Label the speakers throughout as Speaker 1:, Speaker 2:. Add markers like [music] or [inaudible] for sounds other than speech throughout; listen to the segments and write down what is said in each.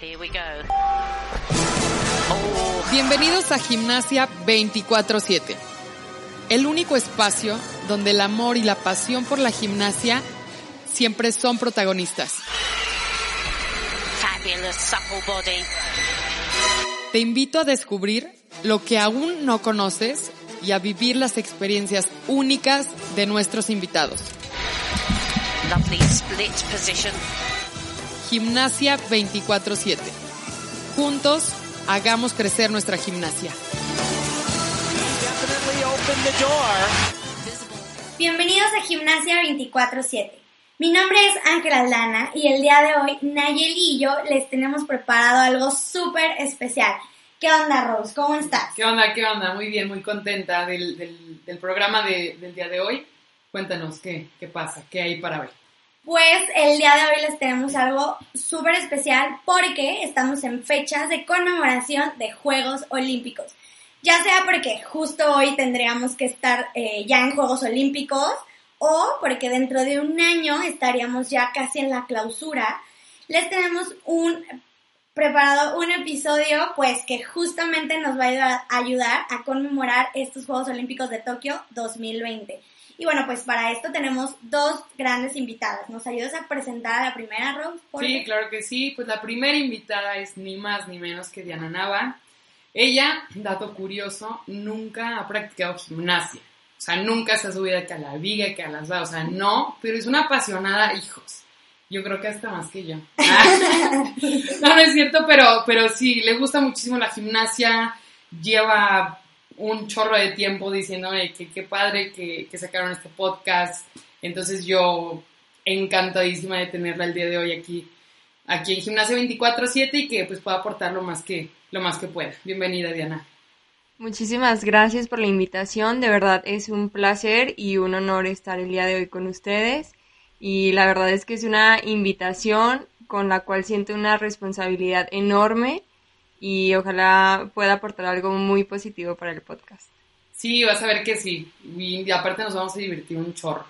Speaker 1: Here we go.
Speaker 2: Bienvenidos a Gimnasia 24/7, el único espacio donde el amor y la pasión por la gimnasia siempre son protagonistas.
Speaker 1: Fabulous supple body.
Speaker 2: Te invito a descubrir lo que aún no conoces y a vivir las experiencias únicas de nuestros invitados.
Speaker 1: Lovely split position.
Speaker 2: Gimnasia 24/7. Juntos, hagamos crecer nuestra gimnasia.
Speaker 3: Bienvenidos a Gimnasia 24-7. Mi nombre es Ángela Aldana y el día de hoy Nayeli y yo les tenemos preparado algo súper especial. ¿Qué onda, Rose? ¿Cómo estás?
Speaker 2: ¿Qué onda? ¿Qué onda? Muy bien, muy contenta del, del- del programa de- del día de hoy. Cuéntanos qué, qué pasa, qué hay para ver.
Speaker 3: Pues el día de hoy les tenemos algo súper especial porque estamos en fechas de conmemoración de Juegos Olímpicos. Ya sea porque justo hoy tendríamos que estar eh, ya en Juegos Olímpicos o porque dentro de un año estaríamos ya casi en la clausura. Les tenemos un preparado un episodio pues que justamente nos va a ayudar, a conmemorar estos Juegos Olímpicos de Tokio 2020. Y bueno, pues para esto tenemos dos grandes invitadas. ¿Nos ayudas a presentar a la primera, Rose?
Speaker 2: Sí, claro que sí. Pues la primera invitada es ni más ni menos que Diana Nava. Ella, dato curioso, nunca ha practicado gimnasia. O sea, nunca se ha subido que a la viga, que a las o sea, no, pero es una apasionada, hijos. Yo creo que hasta más que yo. [laughs] Ah. [laughs] no, no es cierto, pero, pero sí, le gusta muchísimo la gimnasia, lleva un chorro de tiempo diciendo que qué padre que, que sacaron este podcast. Entonces yo encantadísima de tenerla el día de hoy aquí, aquí en Gimnasia 24-7 y que pues pueda aportar lo más que, lo más que pueda. Bienvenida, Diana.
Speaker 4: Muchísimas gracias por la invitación, de verdad es un placer y un honor estar el día de hoy con ustedes y la verdad es que es una invitación con la cual siento una responsabilidad enorme y ojalá pueda aportar algo muy positivo para el podcast.
Speaker 2: Sí, vas a ver que sí. Y aparte nos vamos a divertir un chorro.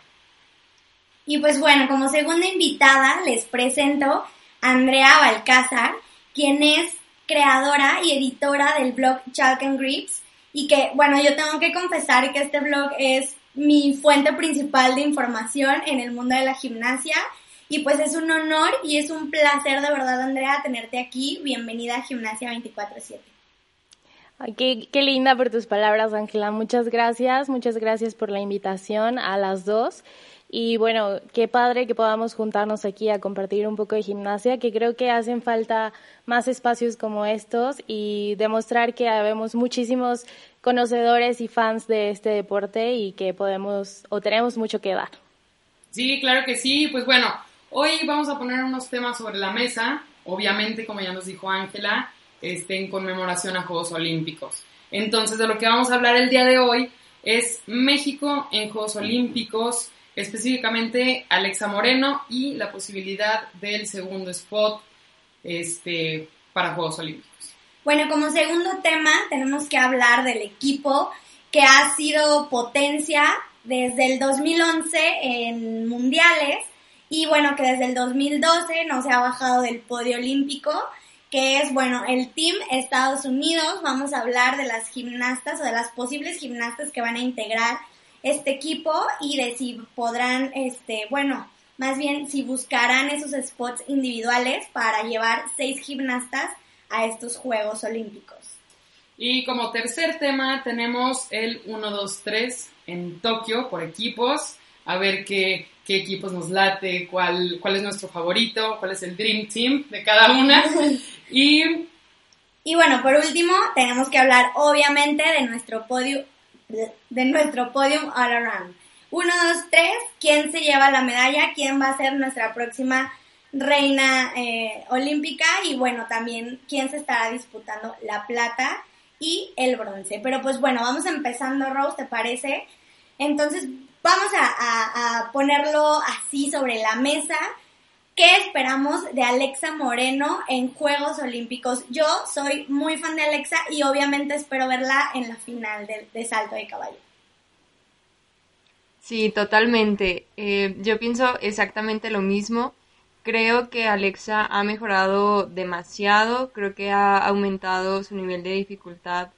Speaker 3: Y pues bueno, como segunda invitada les presento a Andrea Balcázar, quien es creadora y editora del blog Chalk and Grips y que, bueno, yo tengo que confesar que este blog es mi fuente principal de información en el mundo de la gimnasia y pues es un honor y es un placer de verdad, Andrea, tenerte aquí. Bienvenida a Gimnasia 24/7.
Speaker 5: Ay, qué, qué linda por tus palabras, Ángela. Muchas gracias, muchas gracias por la invitación a las dos. Y bueno, qué padre que podamos juntarnos aquí a compartir un poco de gimnasia, que creo que hacen falta más espacios como estos y demostrar que habemos muchísimos conocedores y fans de este deporte y que podemos o tenemos mucho que dar.
Speaker 2: Sí, claro que sí. Pues bueno, hoy vamos a poner unos temas sobre la mesa. Obviamente, como ya nos dijo Ángela, este, en conmemoración a Juegos Olímpicos. Entonces, de lo que vamos a hablar el día de hoy es México en Juegos Olímpicos, específicamente Alexa Moreno y la posibilidad del segundo spot este, para Juegos Olímpicos.
Speaker 3: Bueno, como segundo tema tenemos que hablar del equipo que ha sido potencia desde el 2011 en mundiales y bueno, que desde el 2012 no se ha bajado del podio olímpico, que es, bueno, el Team Estados Unidos. Vamos a hablar de las gimnastas o de las posibles gimnastas que van a integrar este equipo y de si podrán, este, bueno, más bien si buscarán esos spots individuales para llevar seis gimnastas a estos Juegos Olímpicos.
Speaker 2: Y como tercer tema tenemos el 1-2-3 en Tokio por equipos. A ver qué, qué equipos nos late, cuál, cuál es nuestro favorito, cuál es el Dream Team de cada una. [laughs] Y
Speaker 3: Y bueno, por último, tenemos que hablar obviamente de nuestro podio, de, nuestro podium all around. Uno, dos, tres, ¿quién se lleva la medalla? ¿Quién va a ser nuestra próxima reina eh, olímpica? Y bueno, también quién se estará disputando la plata y el bronce. Pero pues bueno, vamos empezando, Rose, ¿te parece? Entonces, vamos a, ponerlo así sobre la mesa. ¿Qué esperamos de Alexa Moreno en Juegos Olímpicos? Yo soy muy fan de Alexa y obviamente espero verla en la final de, de salto de caballo.
Speaker 4: Sí, totalmente. Eh, yo pienso exactamente lo mismo. creo que Alexa ha mejorado demasiado, creo que ha aumentado su nivel de dificultad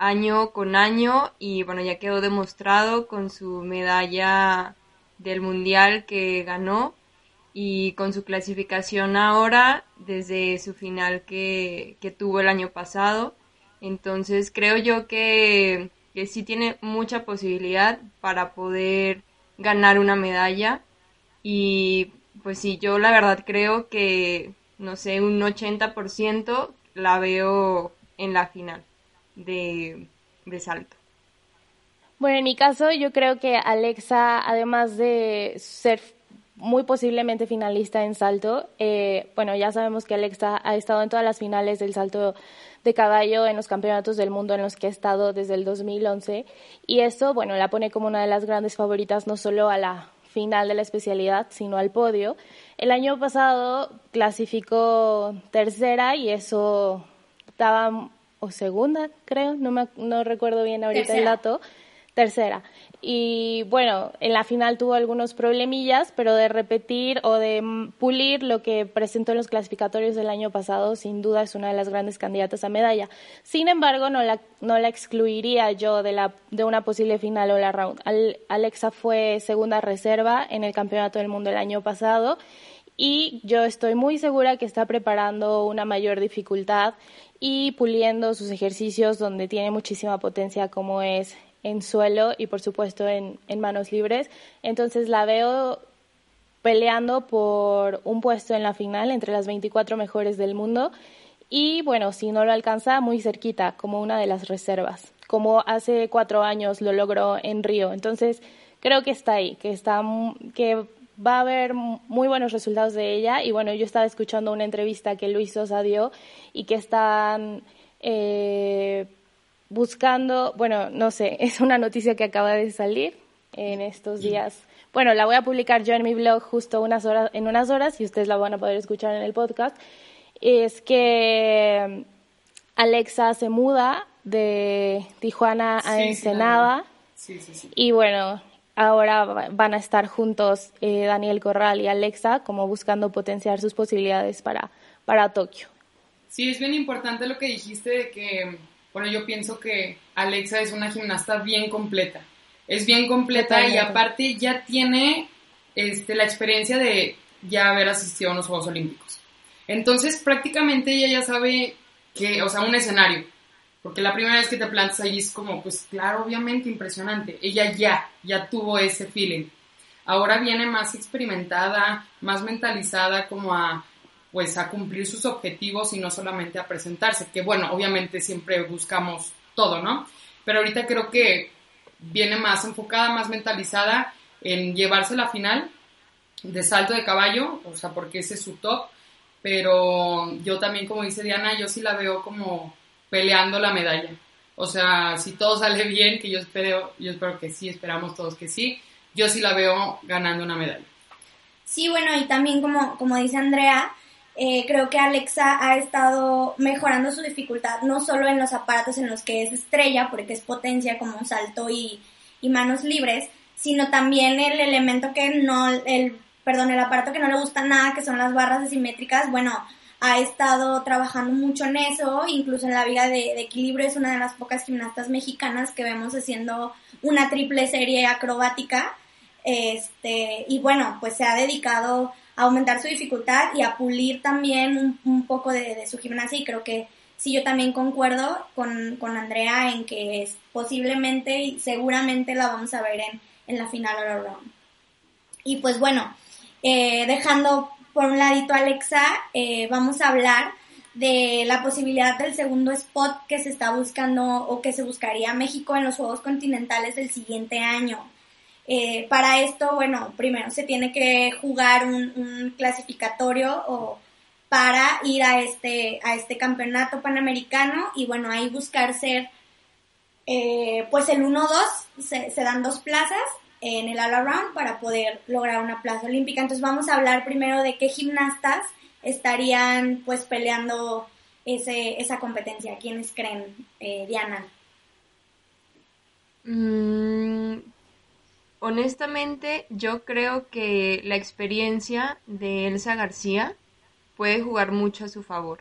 Speaker 4: año con año y bueno, ya quedó demostrado con su medalla del mundial que ganó y con su clasificación ahora desde su final que, tuvo el año pasado. Entonces creo yo que, que sí tiene mucha posibilidad para poder ganar una medalla y pues sí, yo la verdad creo que, no sé, un 80% la veo en la final de, salto.
Speaker 5: Bueno, en mi caso yo creo que Alexa, además de ser muy posiblemente finalista en salto. Eh, bueno, ya sabemos que Alexa ha estado en todas las finales del salto de caballo en los campeonatos del mundo en los que ha estado desde el 2011 y eso, bueno, la pone como una de las grandes favoritas no solo a la final de la especialidad, sino al podio. El año pasado clasificó tercera y eso estaba, o segunda, creo, no, me, no recuerdo bien ahorita el dato, tercera. Y bueno, en la final tuvo algunos problemillas, pero de repetir o de pulir lo que presentó en los clasificatorios del año pasado, sin duda es una de las grandes candidatas a medalla. Sin embargo, no la, no la excluiría yo de, la, de una posible final o la round. Alexa fue segunda reserva en el Campeonato del Mundo el año pasado y yo estoy muy segura que está preparando una mayor dificultad y puliendo sus ejercicios donde tiene muchísima potencia como es en suelo y por supuesto en, manos libres. Entonces la veo peleando por un puesto en la final entre las 24 mejores del mundo y bueno, si no lo alcanza, muy cerquita, como una de las reservas, como hace cuatro años lo logró en Río. Entonces creo que está ahí, que, está, que va a haber muy buenos resultados de ella y bueno, yo estaba escuchando una entrevista que Luis Sosa dio y que están... Eh, buscando, bueno, no sé, [laughs] es una noticia que acaba de salir en estos días. Bueno, la voy a publicar yo en mi blog justo unas horas, en unas horas y ustedes la van a poder escuchar en el podcast. Es que Alexa se muda de Tijuana a Ensenada. Sí, sí, y bueno, ahora van a estar juntos eh, Daniel Corral y Alexa como buscando potenciar sus posibilidades para, para Tokio.
Speaker 2: Sí, es bien importante lo que dijiste de que bueno, yo pienso que Alexa es una gimnasta bien completa. Es bien completa y aparte ya tiene este, la experiencia de ya haber asistido a unos Juegos Olímpicos. Entonces, prácticamente ella ya sabe que, o sea, un escenario. Porque la primera vez que te plantas ahí es como, pues claro, obviamente impresionante. Ella ya, ya tuvo ese feeling. Ahora viene más experimentada, más mentalizada como a pues a cumplir sus objetivos y no solamente a presentarse, que bueno, obviamente siempre buscamos todo, ¿no? Pero ahorita creo que viene más enfocada, más mentalizada en llevarse la final de salto de caballo, o sea, porque ese es su top, pero yo también, como dice Diana, yo sí la veo como peleando la medalla. O sea, si todo sale bien, que yo espero, yo espero que sí, esperamos todos que sí, yo sí la veo ganando una medalla.
Speaker 3: Sí, bueno, y también como, como dice Andrea, eh, creo que Alexa ha estado mejorando su dificultad, no solo en los aparatos en los que es estrella, porque es potencia como salto y, manos libres, sino también el elemento que no, el, perdón, el aparato que no le gusta nada, que son las barras asimétricas, bueno, ha estado trabajando mucho en eso, incluso en la vida de, de, equilibrio es una de las pocas gimnastas mexicanas que vemos haciendo una triple serie acrobática, este, y bueno, pues se ha dedicado aumentar su dificultad y a pulir también un, poco de, su gimnasia y creo que sí yo también concuerdo con, Andrea en que es posiblemente y seguramente la vamos a ver en, en la final all round. Y pues bueno, eh, dejando por un ladito Alexa, eh, vamos a hablar de la posibilidad del segundo spot que se está buscando o que se buscaría México en los Juegos Continentales del siguiente año. Eh, para esto, bueno, primero se tiene que jugar un, clasificatorio o para ir a este, a este campeonato panamericano y bueno, ahí buscar ser eh, pues el 1-2, se, dan dos plazas en el all around para poder lograr una plaza olímpica. Entonces vamos a hablar primero de qué gimnastas estarían pues peleando ese, esa competencia. ¿Quiénes creen, eh, Diana?
Speaker 4: Mm, honestamente yo creo que la experiencia de Elsa García puede jugar mucho a su favor.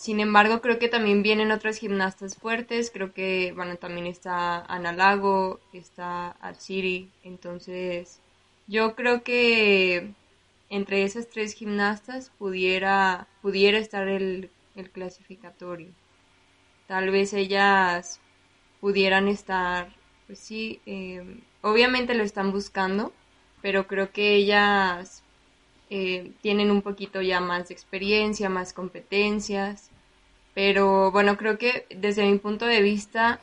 Speaker 4: Sin embargo, creo que también vienen otras gimnastas fuertes. Creo que, bueno, también está Ana Lago, está Atsiri. Entonces, yo creo que entre esas tres gimnastas pudiera, pudiera estar el, el clasificatorio. Tal vez ellas pudieran estar, pues sí, eh, obviamente lo están buscando, pero creo que ellas eh, tienen un poquito ya más de experiencia, más competencias, pero bueno, creo que desde mi punto de vista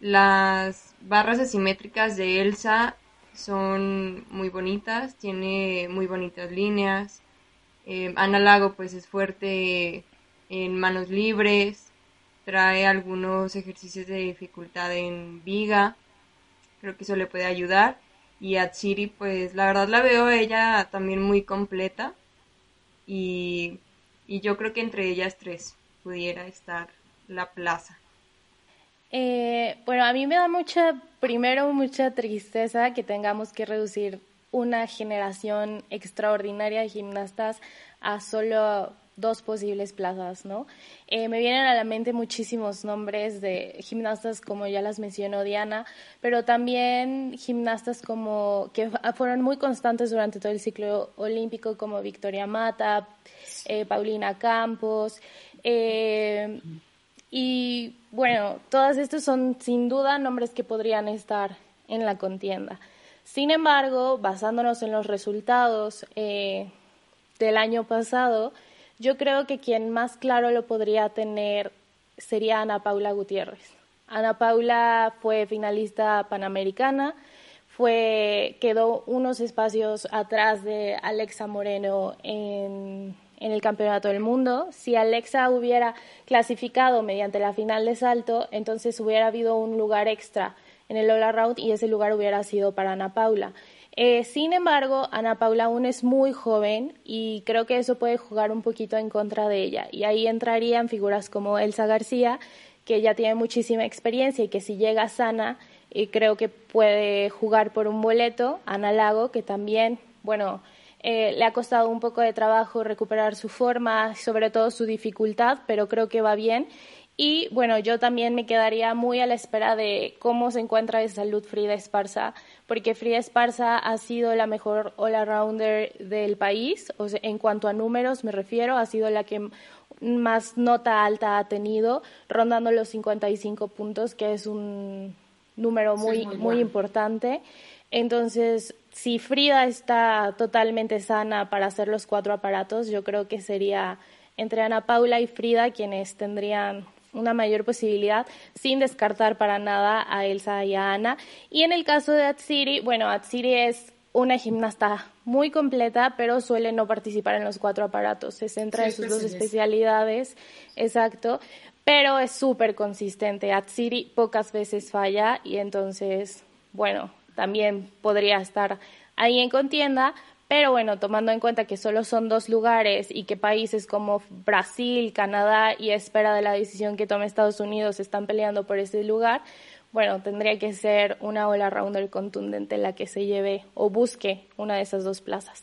Speaker 4: las barras asimétricas de Elsa son muy bonitas, tiene muy bonitas líneas. Eh, Ana Lago pues es fuerte en manos libres, trae algunos ejercicios de dificultad en viga, creo que eso le puede ayudar. Y a Chiri pues la verdad la veo ella también muy completa y, y yo creo que entre ellas tres pudiera estar la plaza.
Speaker 5: Eh, bueno, a mí me da mucha, primero mucha tristeza que tengamos que reducir una generación extraordinaria de gimnastas a solo dos posibles plazas, ¿no? Eh, me vienen a la mente muchísimos nombres de gimnastas como ya las mencionó Diana, pero también gimnastas como que fueron muy constantes durante todo el ciclo olímpico como Victoria Mata, eh, Paulina Campos, eh, y bueno, todos estos son sin duda nombres que podrían estar en la contienda. Sin embargo, basándonos en los resultados del año pasado, yo creo que quien más claro lo podría tener sería Ana Paula Gutiérrez. Ana Paula fue finalista panamericana, fue, quedó unos espacios atrás de Alexa Moreno en, en el Campeonato del Mundo. Si Alexa hubiera clasificado mediante la final de salto, entonces hubiera habido un lugar extra en el All Around y ese lugar hubiera sido para Ana Paula. Eh, sin embargo, Ana Paula aún es muy joven y creo que eso puede jugar un poquito en contra de ella. Y ahí entrarían figuras como Elsa García, que ya tiene muchísima experiencia y que si llega sana, eh, creo que puede jugar por un boleto. Ana Lago, que también, bueno, eh, le ha costado un poco de trabajo recuperar su forma, sobre todo su dificultad, pero creo que va bien. Y bueno, yo también me quedaría muy a la espera de cómo se encuentra de salud Frida Esparza, porque Frida Esparza ha sido la mejor all-arounder del país, o sea, en cuanto a números me refiero, ha sido la que más nota alta ha tenido, rondando los 55 puntos, que es un número muy, muy, muy importante. Entonces, si Frida está totalmente sana para hacer los cuatro aparatos, yo creo que sería entre Ana Paula y Frida quienes tendrían una mayor posibilidad sin descartar para nada a Elsa y a Ana. Y en el caso de Atsiri, bueno, Atsiri es una gimnasta muy completa, pero suele no participar en los cuatro aparatos. Se centra en sus dos especialidades, exacto, pero es súper consistente. Atsiri pocas veces falla y entonces, bueno, también podría estar ahí en contienda, pero bueno, tomando en cuenta que solo son dos lugares y que países como Brasil, Canadá y espera de la decisión que tome Estados Unidos están peleando por ese lugar, bueno, tendría que ser una ola rounder contundente la que se lleve o busque una de esas dos plazas.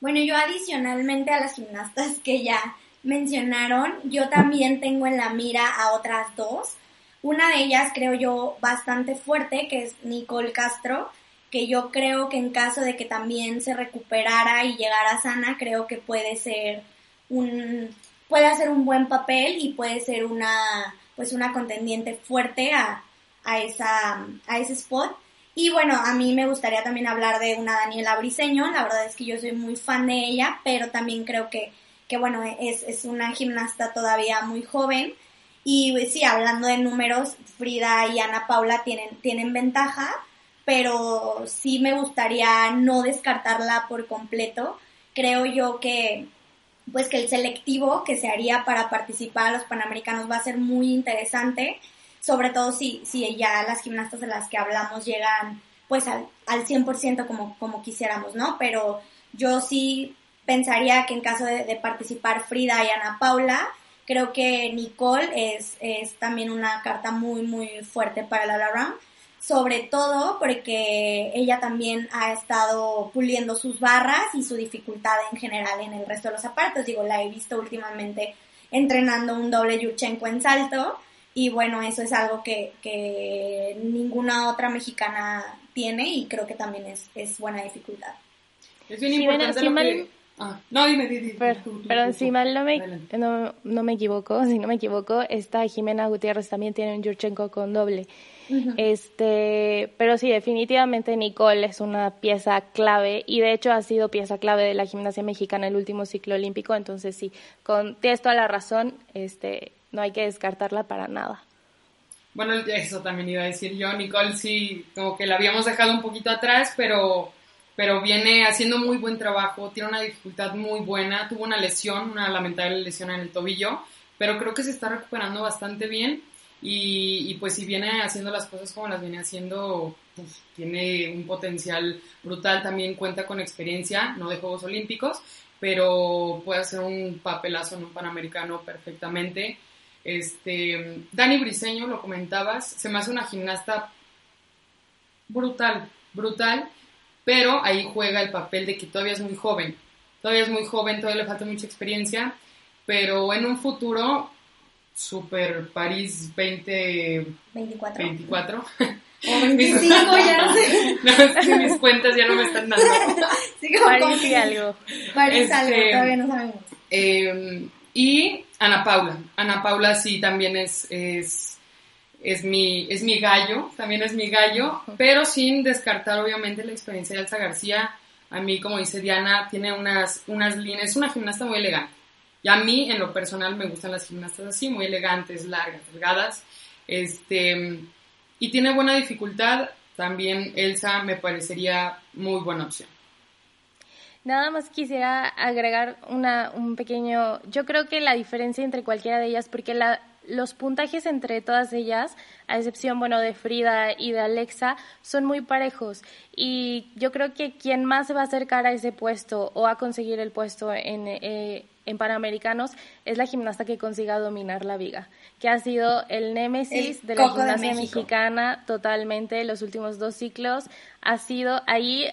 Speaker 3: Bueno, yo adicionalmente a las gimnastas que ya mencionaron, yo también tengo en la mira a otras dos. Una de ellas creo yo bastante fuerte, que es Nicole Castro que yo creo que en caso de que también se recuperara y llegara sana, creo que puede ser un puede hacer un buen papel y puede ser una pues una contendiente fuerte a, a esa a ese spot. Y bueno, a mí me gustaría también hablar de una Daniela Briseño, la verdad es que yo soy muy fan de ella, pero también creo que, que bueno, es, es una gimnasta todavía muy joven. Y sí, hablando de números, Frida y Ana Paula tienen, tienen ventaja, pero sí me gustaría no descartarla por completo. Creo yo que pues que el selectivo que se haría para participar a los Panamericanos va a ser muy interesante, sobre todo si, si ya las gimnastas de las que hablamos llegan pues al, al 100% como, como quisiéramos, ¿no? Pero yo sí pensaría que en caso de, participar Frida y Ana Paula, creo que Nicole es, es también una carta muy, muy fuerte para la Round sobre todo porque ella también ha estado puliendo sus barras y su dificultad en general en el resto de los aparatos. Digo, la he visto últimamente entrenando un doble Yurchenko en salto y bueno, eso es algo que, que ninguna otra mexicana tiene y creo que también es, es buena dificultad.
Speaker 2: Es bien importante lo que... Ah, no, dime, dime.
Speaker 5: Pero, si mal no me, no, no, me equivoco, [laughs] si no me equivoco, esta Jimena Gutiérrez también tiene un Yurchenko con doble. Este, pero sí, definitivamente Nicole es una pieza clave y de hecho ha sido pieza clave de la gimnasia mexicana en el último ciclo olímpico, entonces sí, con tienes toda la razón, este, no hay que descartarla para nada.
Speaker 2: Bueno, eso también iba a decir yo, Nicole sí, como que la habíamos dejado un poquito atrás, pero pero viene haciendo muy buen trabajo, tiene una dificultad muy buena, tuvo una lesión, una lamentable lesión en el tobillo, pero creo que se está recuperando bastante bien y, pues si viene haciendo las cosas como las viene haciendo, pues, tiene un potencial brutal, también cuenta con experiencia, no de Juegos Olímpicos, pero puede hacer un papelazo en un Panamericano perfectamente. Este, Dani Briseño, lo comentabas, se me hace una gimnasta brutal, brutal, pero ahí juega el papel de que todavía es muy joven, todavía es muy joven, todavía le falta mucha experiencia, pero en un futuro Super París 2024. 24.
Speaker 3: O 25 ya sé. [laughs]
Speaker 2: No, mis cuentas ya no me están dando.
Speaker 5: Sí, París y algo.
Speaker 3: París este, algo, todavía no sabemos.
Speaker 2: Eh, y Ana Paula. Ana Paula sí también es, es, es, mi, es mi gallo, también es mi gallo, pero sin descartar obviamente la experiencia de Elsa García. A mí, como dice Diana, tiene unas, unas líneas, es una gimnasta muy elegante y a mí, en lo personal, me gustan las gimnastas así, muy elegantes, largas, delgadas. Este, y tiene buena dificultad. También Elsa me parecería muy buena opción.
Speaker 5: Nada más quisiera agregar una, un pequeño, yo creo que la diferencia entre cualquiera de ellas, porque la, los puntajes entre todas ellas, a excepción, bueno, de Frida y de Alexa, son muy parejos. Y yo creo que quien más se va a acercar a ese puesto o a conseguir el puesto en, eh, en Panamericanos es la gimnasta que consiga dominar la viga, que ha sido el némesis de la gimnasia mexicana totalmente los últimos dos ciclos. Ha sido ahí,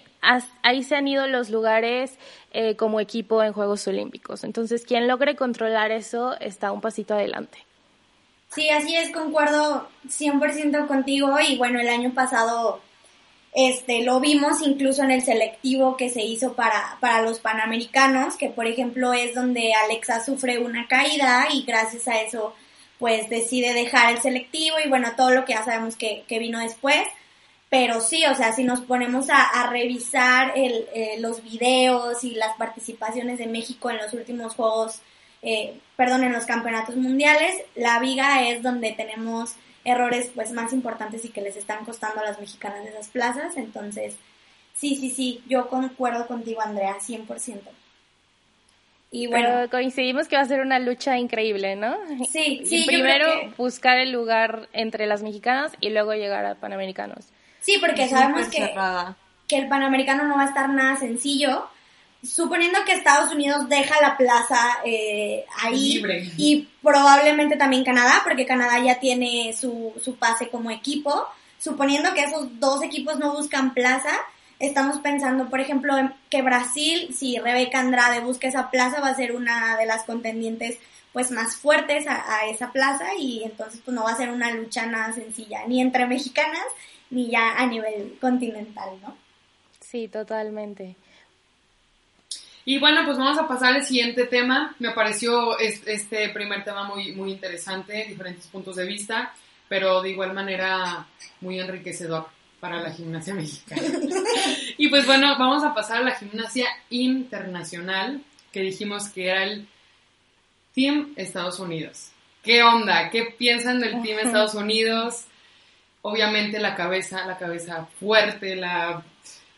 Speaker 5: ahí se han ido los lugares eh, como equipo en Juegos Olímpicos. Entonces, quien logre controlar eso está un pasito adelante.
Speaker 3: Sí, así es, concuerdo 100% contigo y bueno, el año pasado este, lo vimos incluso en el selectivo que se hizo para, para los Panamericanos, que por ejemplo es donde Alexa sufre una caída y gracias a eso pues decide dejar el selectivo y bueno, todo lo que ya sabemos que, que vino después. Pero sí, o sea, si nos ponemos a, a revisar el, eh, los videos y las participaciones de México en los últimos Juegos, eh, perdón, en los campeonatos mundiales, la viga es donde tenemos errores pues más importantes y que les están costando a las mexicanas de esas plazas. Entonces, sí, sí, sí, yo concuerdo contigo, Andrea, 100%.
Speaker 5: Y bueno, Pero coincidimos que va a ser una lucha increíble, ¿no?
Speaker 3: Sí, sí.
Speaker 5: primero buscar el lugar entre las mexicanas y luego llegar a panamericanos.
Speaker 3: Sí, porque sabemos que, que el panamericano no va a estar nada sencillo suponiendo que Estados Unidos deja la plaza eh, ahí y probablemente también Canadá, porque Canadá ya tiene su, su pase como equipo, suponiendo que esos dos equipos no buscan plaza, estamos pensando, por ejemplo, en que Brasil, si Rebeca Andrade busca esa plaza, va a ser una de las contendientes pues más fuertes a, a esa plaza y entonces pues no va a ser una lucha nada sencilla, ni entre mexicanas, ni ya a nivel continental, ¿no?
Speaker 5: Sí, totalmente.
Speaker 2: Y bueno, pues vamos a pasar al siguiente tema. Me pareció este primer tema muy, muy interesante, diferentes puntos de vista, pero de igual manera muy enriquecedor para la gimnasia mexicana. [laughs] y pues bueno, vamos a pasar a la gimnasia internacional, que dijimos que era el Team Estados Unidos. ¿Qué onda? ¿Qué piensan del Team Estados Unidos? Obviamente la cabeza, la cabeza fuerte, la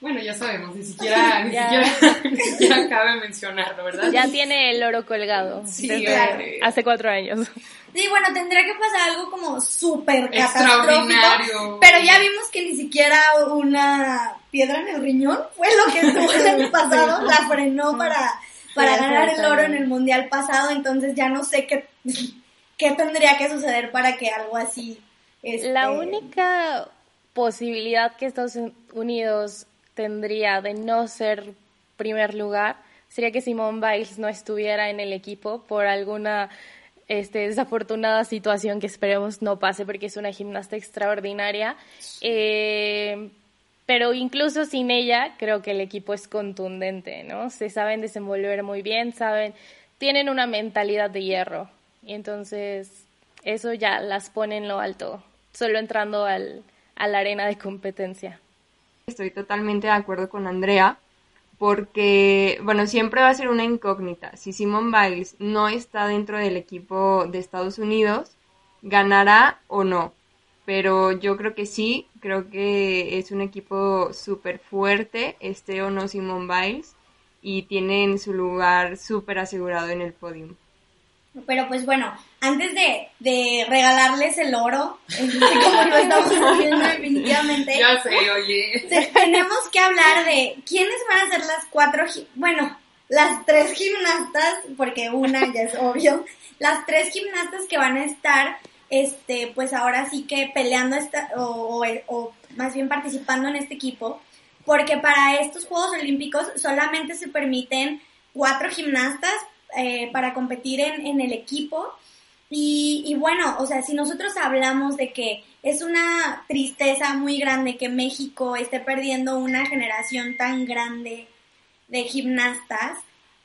Speaker 2: bueno, ya sabemos, ni siquiera, [laughs] [laughs] ni, siquiera, cabe mencionarlo, ¿verdad?
Speaker 5: Ya tiene el oro colgado. Sí, desde hace cuatro años.
Speaker 3: Sí, bueno, tendría que pasar algo como súper catastrófico. Pero ya vimos que ni siquiera una piedra en el riñón fue lo que tuvo el año [laughs] pasado, la frenó para, para ganar el oro en el mundial pasado, entonces ya no sé qué, qué tendría que suceder para que algo así...
Speaker 5: Este... La única posibilidad que Estados Unidos tendría de no ser primer lugar sería que Simone Biles no estuviera en el equipo por alguna este, desafortunada situación que esperemos no pase porque es una gimnasta extraordinaria. Eh, pero incluso sin ella, creo que el equipo es contundente, ¿no? Se saben desenvolver muy bien, saben, tienen una mentalidad de hierro. Y entonces eso ya las pone en lo alto, solo entrando al, a la arena de competencia.
Speaker 4: Estoy totalmente de acuerdo con Andrea porque, bueno, siempre va a ser una incógnita. Si Simone Biles no está dentro del equipo de Estados Unidos, ganará o no. Pero yo creo que sí, creo que es un equipo súper fuerte, este o no Simone Biles, y tienen su lugar súper asegurado en el podium.
Speaker 3: Pero pues bueno, antes de, de regalarles el oro, [laughs] como lo estamos haciendo definitivamente.
Speaker 2: Ya sé, oye.
Speaker 3: Tenemos que hablar de quiénes van a ser las cuatro, bueno, las tres gimnastas, porque una ya es obvio, las tres gimnastas que van a estar, este, pues ahora sí que peleando esta, o, o más bien participando en este equipo, porque para estos Juegos Olímpicos solamente se permiten cuatro gimnastas eh, para competir en, en el equipo. Y, y, bueno, o sea, si nosotros hablamos de que es una tristeza muy grande que México esté perdiendo una generación tan grande de gimnastas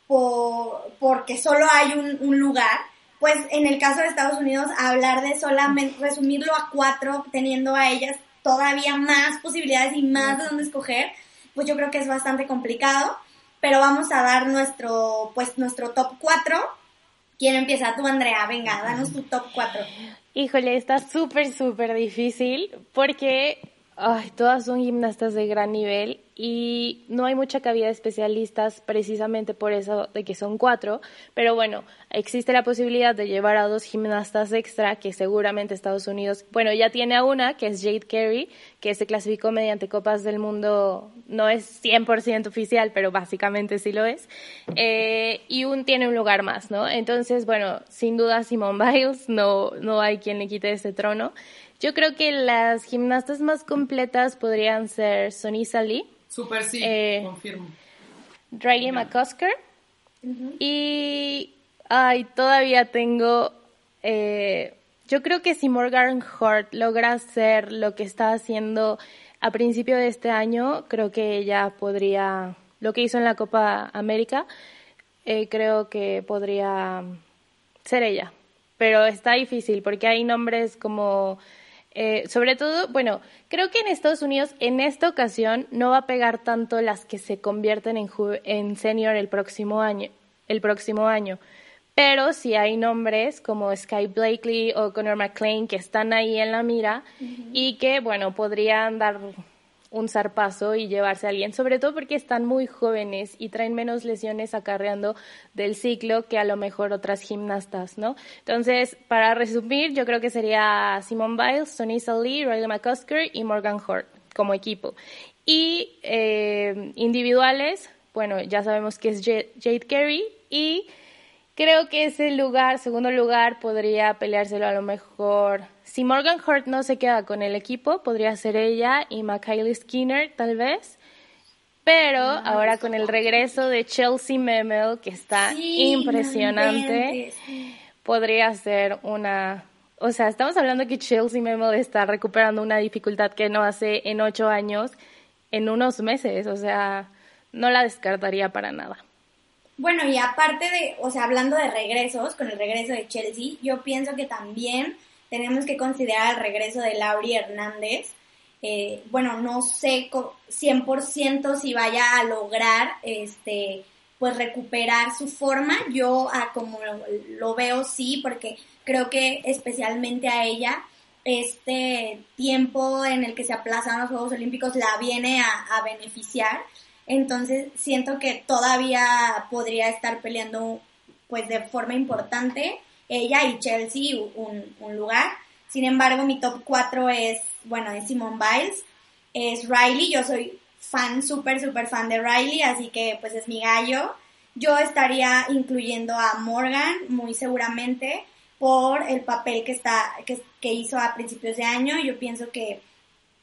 Speaker 3: por, porque solo hay un, un lugar, pues en el caso de Estados Unidos, hablar de solamente resumirlo a cuatro, teniendo a ellas todavía más posibilidades y más de dónde escoger, pues yo creo que es bastante complicado pero vamos a dar nuestro, pues, nuestro top 4. ¿Quién empieza? Tú, Andrea. Venga, danos tu top 4.
Speaker 5: Híjole, está súper, súper difícil porque ay, todas son gimnastas de gran nivel y no hay mucha cabida de especialistas precisamente por eso de que son cuatro, pero bueno, existe la posibilidad de llevar a dos gimnastas extra que seguramente Estados Unidos, bueno, ya tiene a una que es Jade Carey, que se clasificó mediante Copas del Mundo, no es 100% oficial, pero básicamente sí lo es, eh, y un tiene un lugar más, ¿no? Entonces, bueno, sin duda Simone Biles, no, no hay quien le quite ese trono. Yo creo que las gimnastas más completas podrían ser Sonisa Lee,
Speaker 2: Super sí,
Speaker 5: Eh,
Speaker 2: confirmo.
Speaker 5: Riley McCusker. Y ay, todavía tengo. eh, yo creo que si Morgan Hart logra hacer lo que está haciendo a principio de este año, creo que ella podría. Lo que hizo en la Copa América, eh, creo que podría ser ella. Pero está difícil porque hay nombres como. Eh, sobre todo, bueno, creo que en Estados Unidos en esta ocasión no va a pegar tanto las que se convierten en, en senior el próximo año, el próximo año. Pero si hay nombres como Sky Blakely o Connor McLean que están ahí en la mira y que, bueno, podrían dar un zarpazo y llevarse a alguien, sobre todo porque están muy jóvenes y traen menos lesiones acarreando del ciclo que a lo mejor otras gimnastas, ¿no? Entonces, para resumir, yo creo que sería Simone Biles, Sonisa Lee, Riley McCusker y Morgan Hort como equipo. Y eh, individuales, bueno, ya sabemos que es Jade Carey y creo que ese lugar, segundo lugar, podría peleárselo a lo mejor. Si Morgan Hurt no se queda con el equipo, podría ser ella y Makylie Skinner, tal vez. Pero ahora con el regreso de Chelsea Memel, que está
Speaker 3: Sí,
Speaker 5: impresionante, podría ser una... O sea, estamos hablando que Chelsea Memel está recuperando una dificultad que no hace en ocho años, en unos meses. O sea, no la descartaría para nada.
Speaker 3: Bueno, y aparte de, o sea, hablando de regresos, con el regreso de Chelsea, yo pienso que también tenemos que considerar el regreso de Lauri Hernández. Eh, bueno, no sé co- 100% si vaya a lograr, este, pues recuperar su forma. Yo, a como lo, veo, sí, porque creo que especialmente a ella, este tiempo en el que se aplazan los Juegos Olímpicos la viene a beneficiar. Entonces siento que todavía podría estar peleando pues de forma importante ella y Chelsea un, lugar. Sin embargo, mi top 4 es, bueno, es Simone Biles, es Riley, yo soy fan, súper, súper fan de Riley, así que pues es mi gallo. Yo estaría incluyendo a Morgan, muy seguramente, por el papel que, está, que, que hizo a principios de año. Yo pienso que,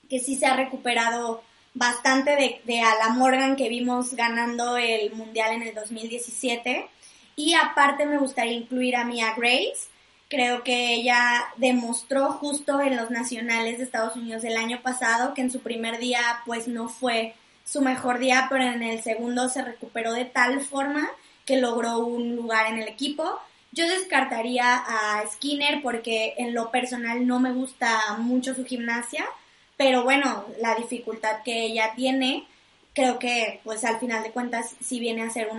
Speaker 3: que sí se ha recuperado bastante de, de a la Morgan que vimos ganando el Mundial en el 2017. Y aparte me gustaría incluir a Mia Grace. Creo que ella demostró justo en los nacionales de Estados Unidos el año pasado que en su primer día pues no fue su mejor día, pero en el segundo se recuperó de tal forma que logró un lugar en el equipo. Yo descartaría a Skinner porque en lo personal no me gusta mucho su gimnasia, pero bueno, la dificultad que ella tiene, creo que pues al final de cuentas sí viene a ser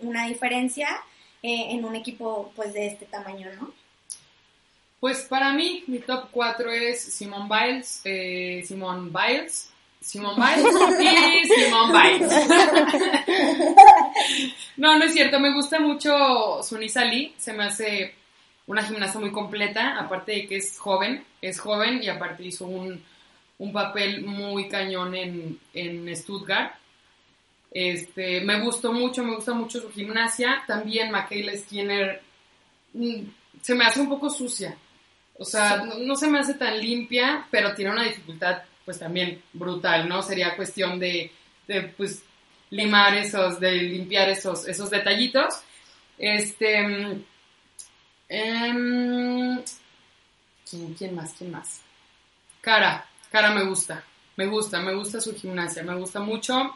Speaker 3: una diferencia eh, en un equipo pues de este tamaño, ¿no?
Speaker 2: Pues para mí mi top 4 es Simone Biles, eh, Simone Biles, Simone Biles [laughs] y Simone Biles. [laughs] no, no es cierto, me gusta mucho Sunisa Lee, se me hace una gimnasta muy completa, aparte de que es joven, es joven y aparte hizo un, un papel muy cañón en, en Stuttgart. Este, me gustó mucho, me gusta mucho su gimnasia. También Michaela Skinner mm, se me hace un poco sucia. O sea, no, no, se me hace tan limpia, pero tiene una dificultad pues también brutal, ¿no? Sería cuestión de, de pues limar esos, de limpiar esos, esos detallitos. Este, eh, ¿quién, ¿quién, más? ¿Quién más? Cara, Cara me gusta, me gusta, me gusta su gimnasia, me gusta mucho.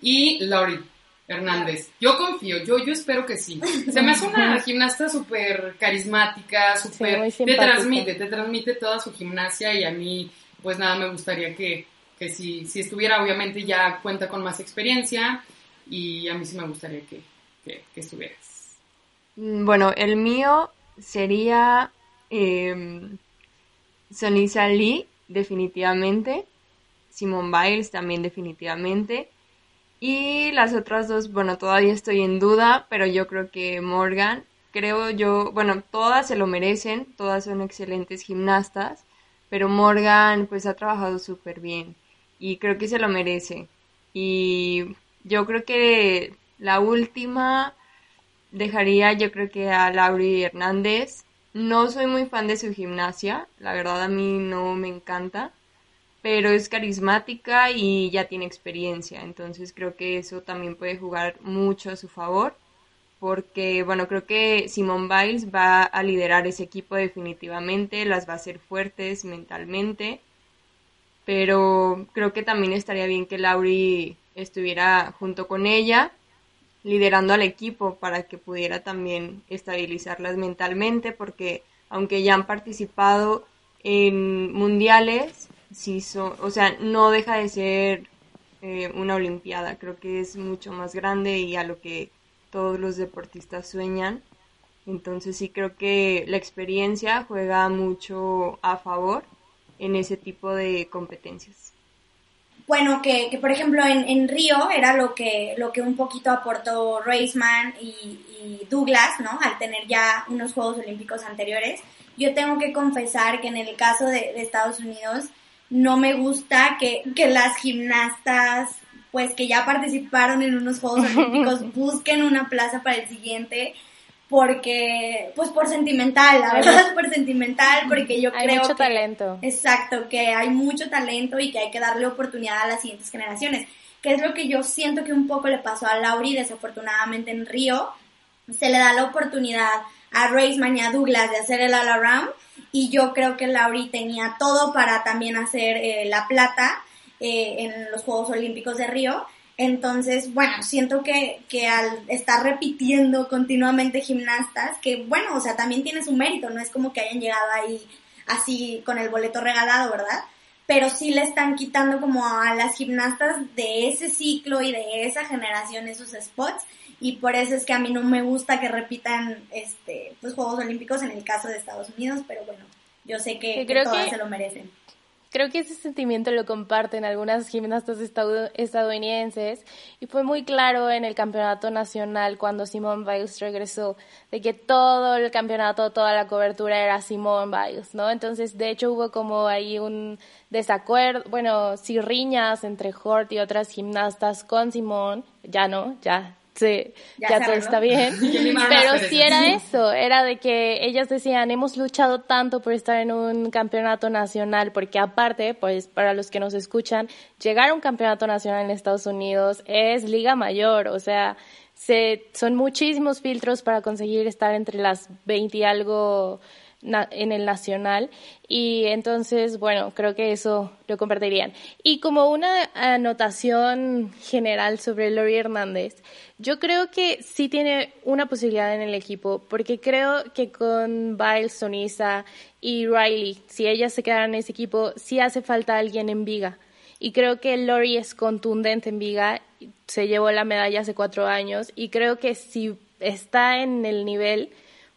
Speaker 2: Y Laurie Hernández, yo confío, yo, yo espero que sí. Se me hace una [laughs] gimnasta súper carismática, súper... Sí, te transmite, te transmite toda su gimnasia y a mí pues nada, me gustaría que, que si, si, estuviera, obviamente ya cuenta con más experiencia y a mí sí me gustaría que, que, que estuvieras.
Speaker 4: Bueno, el mío sería eh, Sonisa Lee, definitivamente, Simone Biles también definitivamente, y las otras dos, bueno, todavía estoy en duda, pero yo creo que Morgan, creo yo, bueno, todas se lo merecen, todas son excelentes gimnastas, pero Morgan pues ha trabajado súper bien y creo que se lo merece. Y yo creo que la última dejaría yo creo que a Lauri Hernández. No soy muy fan de su gimnasia, la verdad a mí no me encanta, pero es carismática y ya tiene experiencia, entonces creo que eso también puede jugar mucho a su favor porque bueno, creo que Simone Biles va a liderar ese equipo definitivamente, las va a hacer fuertes mentalmente, pero creo que también estaría bien que Lauri estuviera junto con ella, liderando al equipo para que pudiera también estabilizarlas mentalmente, porque aunque ya han participado en mundiales, sí son, o sea, no deja de ser eh, una olimpiada, creo que es mucho más grande y a lo que todos los deportistas sueñan. Entonces sí creo que la experiencia juega mucho a favor en ese tipo de competencias.
Speaker 3: Bueno, que, que por ejemplo en, en, Río era lo que, lo que un poquito aportó Reisman y, y, Douglas, ¿no? Al tener ya unos Juegos Olímpicos anteriores. Yo tengo que confesar que en el caso de, de Estados Unidos no me gusta que, que las gimnastas pues que ya participaron en unos Juegos Olímpicos [laughs] busquen una plaza para el siguiente porque pues por sentimental, la verdad es [laughs] por sentimental porque yo
Speaker 5: hay
Speaker 3: creo
Speaker 5: mucho
Speaker 3: que,
Speaker 5: talento.
Speaker 3: Exacto, que hay mucho talento y que hay que darle oportunidad a las siguientes generaciones, que es lo que yo siento que un poco le pasó a Lauri desafortunadamente en Río, se le da la oportunidad a Raceman y a Douglas de hacer el all around y yo creo que Lauri tenía todo para también hacer eh, la plata eh, en los Juegos Olímpicos de Río. Entonces, bueno, siento que, que al estar repitiendo continuamente gimnastas, que bueno, o sea, también tiene su mérito, no es como que hayan llegado ahí así con el boleto regalado, ¿verdad? Pero sí le están quitando como a las gimnastas de ese ciclo y de esa generación esos spots y por eso es que a mí no me gusta que repitan este pues Juegos Olímpicos en el caso de Estados Unidos, pero bueno, yo sé que, que todas
Speaker 5: que...
Speaker 3: se lo merecen.
Speaker 5: Creo que ese sentimiento lo comparten algunas gimnastas estadounidenses y fue muy claro en el campeonato nacional cuando Simone Biles regresó, de que todo el campeonato, toda la cobertura era Simone Biles, ¿no? Entonces, de hecho, hubo como ahí un desacuerdo, bueno, sí riñas entre Hort y otras gimnastas con Simone, ya no, ya sí,
Speaker 3: Ya
Speaker 5: todo está bien. [laughs] Pero sí era eso, era de que ellas decían, hemos luchado tanto por estar en un campeonato nacional, porque aparte, pues para los que nos escuchan, llegar a un campeonato nacional en Estados Unidos es liga mayor, o sea, se, son muchísimos filtros para conseguir estar entre las 20 y algo en el nacional. Y entonces bueno creo que eso lo compartirían. Y como una anotación general sobre Lori Hernández yo creo que sí tiene una posibilidad en el equipo porque creo que con Biles, Sonisa y Riley si ellas se quedaran en ese equipo sí hace falta alguien en viga. Y creo que Lori es contundente en viga se llevó la medalla hace cuatro años y creo que si está en el nivel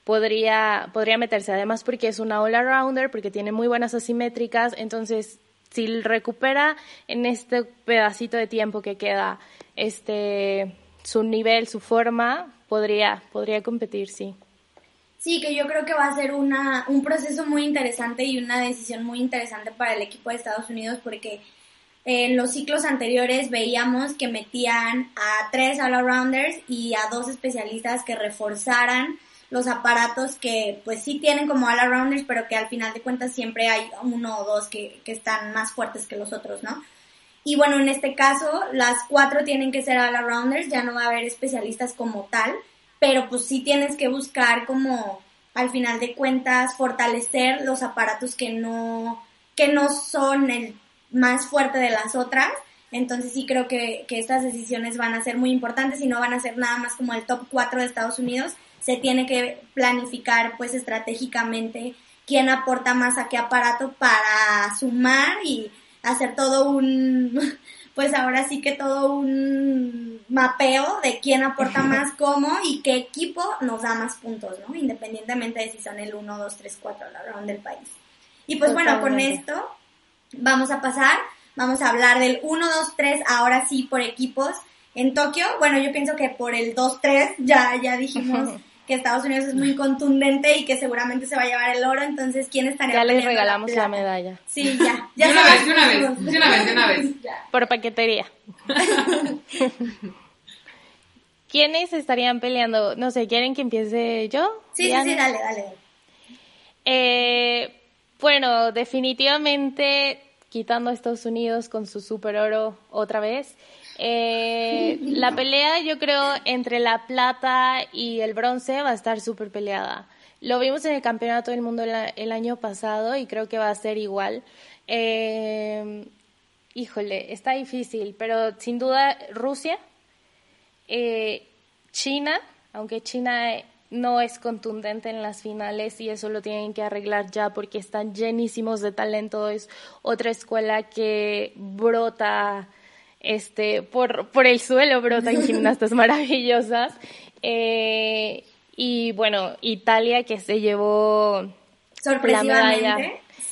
Speaker 5: podría, podría meterse, además porque es una all-arounder, porque tiene muy buenas asimétricas, entonces si recupera en este pedacito de tiempo que queda este su nivel, su forma, podría, podría competir, sí.
Speaker 3: Sí, que yo creo que va a ser una, un proceso muy interesante y una decisión muy interesante para el equipo de Estados Unidos porque en los ciclos anteriores veíamos que metían a tres all-arounders y a dos especialistas que reforzaran los aparatos que pues sí tienen como all-arounders, pero que al final de cuentas siempre hay uno o dos que, que están más fuertes que los otros, ¿no? Y bueno, en este caso, las cuatro tienen que ser all-arounders, ya no va a haber especialistas como tal, pero pues sí tienes que buscar como, al final de cuentas, fortalecer los aparatos que no, que no son el más fuerte de las otras. Entonces sí creo que, que estas decisiones van a ser muy importantes y no van a ser nada más como el top 4 de Estados Unidos. Se tiene que planificar pues estratégicamente quién aporta más a qué aparato para sumar y hacer todo un, [laughs] pues ahora sí que todo un mapeo de quién aporta [laughs] más cómo y qué equipo nos da más puntos, ¿no? Independientemente de si son el 1, 2, 3, 4 a la del país. Y pues bueno, con esto vamos a pasar, vamos a hablar del 1, 2, 3, ahora sí por equipos en Tokio. Bueno, yo pienso que por el 2, 3 ya, ya dijimos [laughs] que Estados Unidos es muy contundente y que seguramente se va a llevar el oro, entonces ¿quién estaría
Speaker 5: Ya les regalamos la medalla
Speaker 3: Sí, ya.
Speaker 2: De una vez, de una vez, de una vez, de una vez.
Speaker 3: Ya.
Speaker 5: por paquetería. [laughs] ¿Quiénes estarían peleando? No sé, ¿quieren que empiece yo?
Speaker 3: Sí, sí,
Speaker 5: Diana?
Speaker 3: sí, dale, dale.
Speaker 5: Eh, bueno, definitivamente quitando a Estados Unidos con su super oro otra vez. Eh, la pelea yo creo entre la plata y el bronce va a estar súper peleada. Lo vimos en el Campeonato del Mundo el, año pasado y creo que va a ser igual. Eh, híjole, está difícil, pero sin duda Rusia, eh, China, aunque China no es contundente en las finales y eso lo tienen que arreglar ya porque están llenísimos de talento, es otra escuela que brota este por, por el suelo, brotan [laughs] gimnastas maravillosas. Eh, y bueno, Italia que se llevó la medalla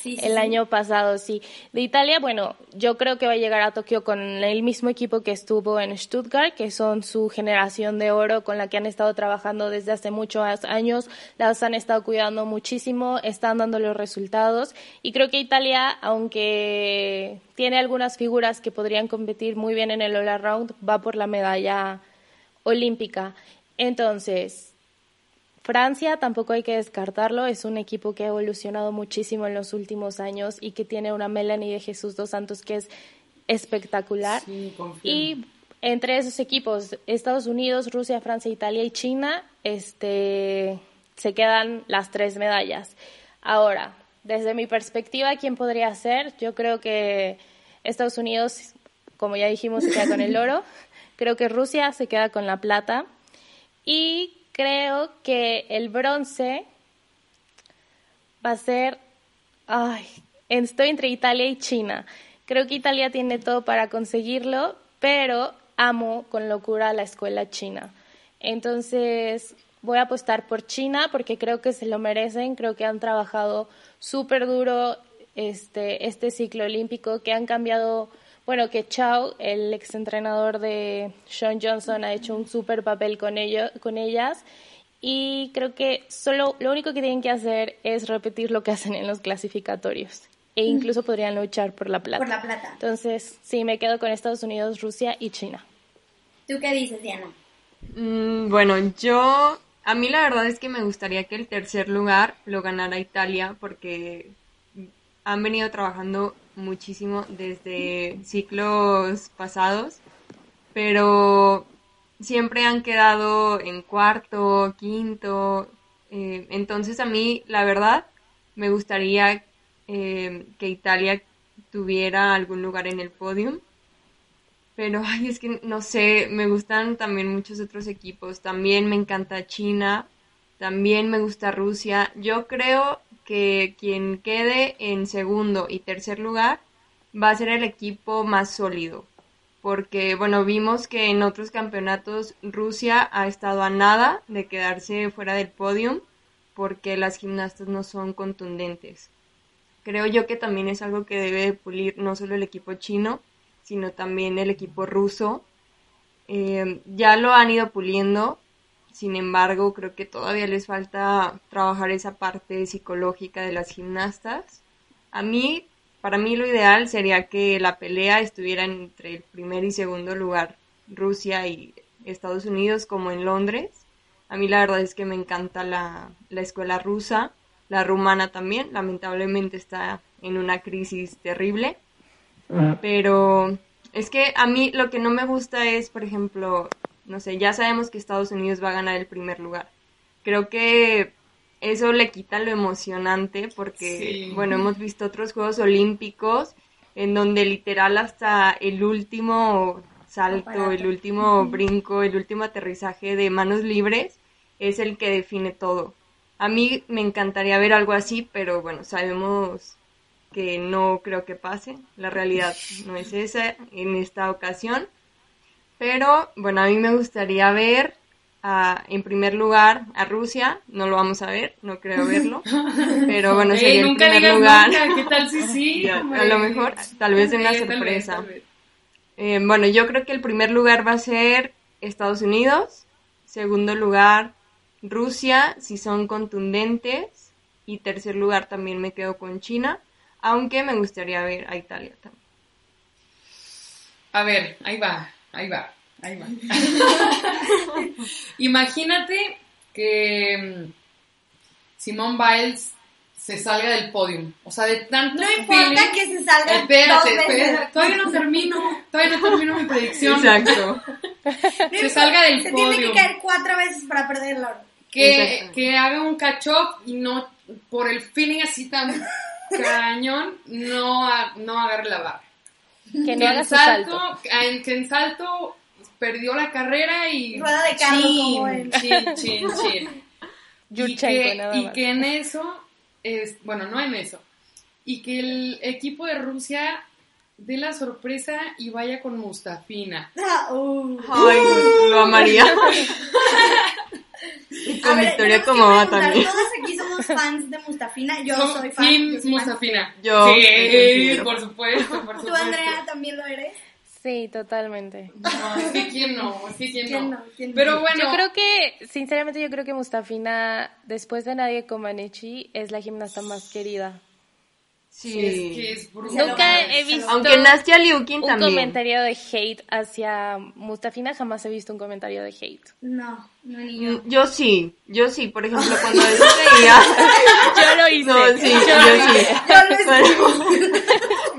Speaker 3: Sí, sí,
Speaker 5: el año pasado, sí. De Italia, bueno, yo creo que va a llegar a Tokio con el mismo equipo que estuvo en Stuttgart, que son su generación de oro con la que han estado trabajando desde hace muchos años, las han estado cuidando muchísimo, están dando los resultados y creo que Italia, aunque tiene algunas figuras que podrían competir muy bien en el All Around, va por la medalla olímpica. Entonces, Francia tampoco hay que descartarlo, es un equipo que ha evolucionado muchísimo en los últimos años y que tiene una Melanie de Jesús dos Santos que es espectacular.
Speaker 2: Sí.
Speaker 5: Y entre esos equipos, Estados Unidos, Rusia, Francia, Italia y China, este, se quedan las tres medallas. Ahora, desde mi perspectiva, ¿quién podría ser? Yo creo que Estados Unidos, como ya dijimos, se queda con el oro. [laughs] Creo que Rusia se queda con la plata. Y creo que el bronce va a ser... Ay, estoy entre Italia y China. Creo que Italia tiene todo para conseguirlo, pero amo con locura la escuela china. Entonces voy a apostar por China porque creo que se lo merecen, creo que han trabajado súper duro este, este ciclo olímpico, que han cambiado, bueno, que Chao, el exentrenador de Sean Johnson, ha hecho un súper papel con, ello, con ellas y creo que solo lo único que tienen que hacer es repetir lo que hacen en los clasificatorios e incluso podrían luchar por la plata.
Speaker 3: Por la plata.
Speaker 5: Entonces, sí, me quedo con Estados Unidos, Rusia y China.
Speaker 3: ¿Tú qué dices, Diana?
Speaker 4: Mm, bueno, yo, a mí la verdad es que me gustaría que el tercer lugar lo ganara Italia porque han venido trabajando muchísimo desde ciclos pasados, pero siempre han quedado en cuarto, quinto, eh, entonces a mí la verdad me gustaría eh, que Italia tuviera algún lugar en el podium pero, [laughs] ay, es que no sé, me gustan también muchos otros equipos. También me encanta China, también me gusta Rusia. Yo creo que quien quede en segundo y tercer lugar va a ser el equipo más sólido. Porque, bueno, vimos que en otros campeonatos Rusia ha estado a nada de quedarse fuera del podium porque las gimnastas no son contundentes. Creo yo que también es algo que debe pulir no solo el equipo chino, sino también el equipo ruso. Eh, ya lo han ido puliendo, sin embargo, creo que todavía les falta trabajar esa parte psicológica de las gimnastas. A mí, para mí lo ideal sería que la pelea estuviera entre el primer y segundo lugar, Rusia y Estados Unidos, como en Londres. A mí la verdad es que me encanta la, la escuela rusa, la rumana también, lamentablemente está en una crisis terrible pero es que a mí lo que no me gusta es, por ejemplo, no sé, ya sabemos que Estados Unidos va a ganar el primer lugar. Creo que eso le quita lo emocionante porque, bueno, hemos visto otros Juegos Olímpicos en donde literal hasta el último salto, el último brinco, el último aterrizaje de manos libres es el que define todo. A mí me encantaría ver algo así, pero bueno, sabemos que no creo que pase. La realidad no es esa en esta ocasión. Pero bueno, a mí me gustaría ver en primer lugar a Rusia. No lo vamos a ver, no creo verlo. [laughs] Pero bueno, sería en primer lugar.
Speaker 2: ¿Qué tal si [laughs] sí?
Speaker 4: a lo mejor, tal vez en una sorpresa. Eh, bueno, yo creo que el primer lugar va a ser Estados Unidos. Segundo lugar, Rusia, si son contundentes. Y tercer lugar también me quedo con China aunque me gustaría ver a Italia también.
Speaker 2: A ver, ahí va, ahí va, ahí va. [laughs] Imagínate que mm, Simone Biles se salga del podium. O sea, de tanto.
Speaker 3: No importa que se salga.
Speaker 2: Espérate, espérate. Todavía no termino. Todavía no termino mi predicción.
Speaker 4: Exacto.
Speaker 2: se salga del
Speaker 3: se
Speaker 2: podium.
Speaker 3: Se tiene que caer cuatro veces para perderlo.
Speaker 2: Que, que haga un catch up y no por el feeling así tan [laughs] cañón no, no agarre la barra.
Speaker 5: Que no haga salto,
Speaker 2: En, que en salto perdió la carrera y...
Speaker 3: Rueda de carro
Speaker 2: chin, chin, chin, chin. [laughs] y, que, y que en eso, es, bueno, no en eso, y que el equipo de Rusia dé la sorpresa y vaya con Mustafina. [laughs]
Speaker 3: Ah, uh.
Speaker 4: Ay, lo amaría. [laughs] Y con Victoria como va también.
Speaker 3: Todos aquí somos fans de Mustafina. Yo soy fan. de
Speaker 2: Mustafina.
Speaker 4: Yo.
Speaker 2: Sí, por supuesto, por supuesto.
Speaker 3: ¿Tú, Andrea, también lo eres?
Speaker 5: Sí, totalmente.
Speaker 2: No, es que quién no, es que quién, no. Pero bueno.
Speaker 5: Yo creo que, sinceramente, yo creo que Mustafina, después de Nadie Comaneci, es la gimnasta más querida.
Speaker 4: Sí,
Speaker 2: es que es
Speaker 5: Nunca he visto.
Speaker 4: Aunque Nastia Liukin
Speaker 5: un
Speaker 4: también.
Speaker 5: comentario de hate hacia Mustafina, jamás he visto un comentario de hate.
Speaker 3: No, no ni yo.
Speaker 4: Mm, Yo sí, yo sí. Por ejemplo, cuando a veces veía. [laughs]
Speaker 5: Yo lo hice.
Speaker 4: No, sí, yo, sí. Bueno,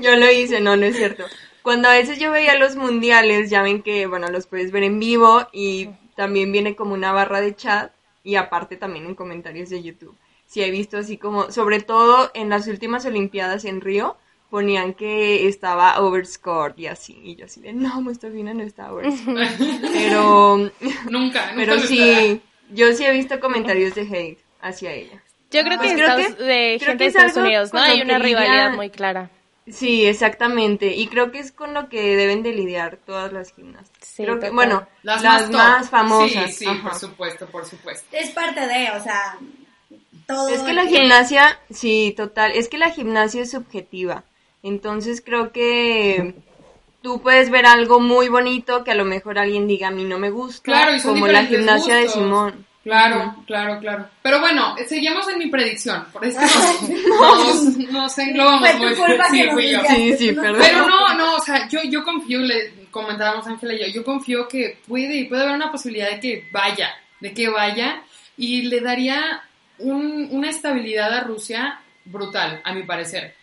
Speaker 4: [laughs] yo lo hice, no, no es cierto. Cuando a veces yo veía los mundiales, ya ven que, bueno, los puedes ver en vivo y también viene como una barra de chat y aparte también en comentarios de YouTube sí he visto así como, sobre todo en las últimas Olimpiadas en Río, ponían que estaba overscored y así, y yo así de, no, Mustafina no está overscored. [laughs] pero,
Speaker 2: nunca, nunca
Speaker 4: pero sí, yo sí he visto comentarios de hate hacia ella.
Speaker 5: Yo creo que,
Speaker 4: Pues
Speaker 5: es
Speaker 4: creo
Speaker 5: Estados-
Speaker 4: que-
Speaker 5: de
Speaker 4: creo
Speaker 5: gente
Speaker 4: que
Speaker 5: de
Speaker 4: es
Speaker 5: Estados
Speaker 4: algo
Speaker 5: Unidos, ¿no? Hay una
Speaker 4: que
Speaker 5: rivalidad muy clara.
Speaker 4: Sí, exactamente, y creo que es con lo que deben de lidiar todas las gimnastas.
Speaker 5: Sí,
Speaker 4: creo que, bueno,
Speaker 2: Las,
Speaker 4: las,
Speaker 2: más,
Speaker 4: más, famosas.
Speaker 2: Sí, sí,
Speaker 4: ajá.
Speaker 2: por supuesto, por supuesto.
Speaker 3: Es parte de, o sea, todo.
Speaker 4: Es que la gimnasia, sí, total, es que la gimnasia es subjetiva. Entonces creo que tú puedes ver algo muy bonito que a lo mejor alguien diga a mí no me gusta,
Speaker 2: Claro, y son
Speaker 4: como la gimnasia de. Simón.
Speaker 2: Claro, claro, claro. Pero bueno, seguimos en mi predicción, por eso nos, nos, nos englobamos
Speaker 3: Fue tu
Speaker 2: muy
Speaker 3: culpa
Speaker 2: sí, fui yo.
Speaker 4: Sí, sí, perdón.
Speaker 2: Pero no, no, o sea, yo, yo confío, le- comentábamos Ángela y yo, yo confío que puede, puede haber una posibilidad de que vaya, de que vaya, y le daría un, una estabilidad a Rusia brutal, a mi parecer.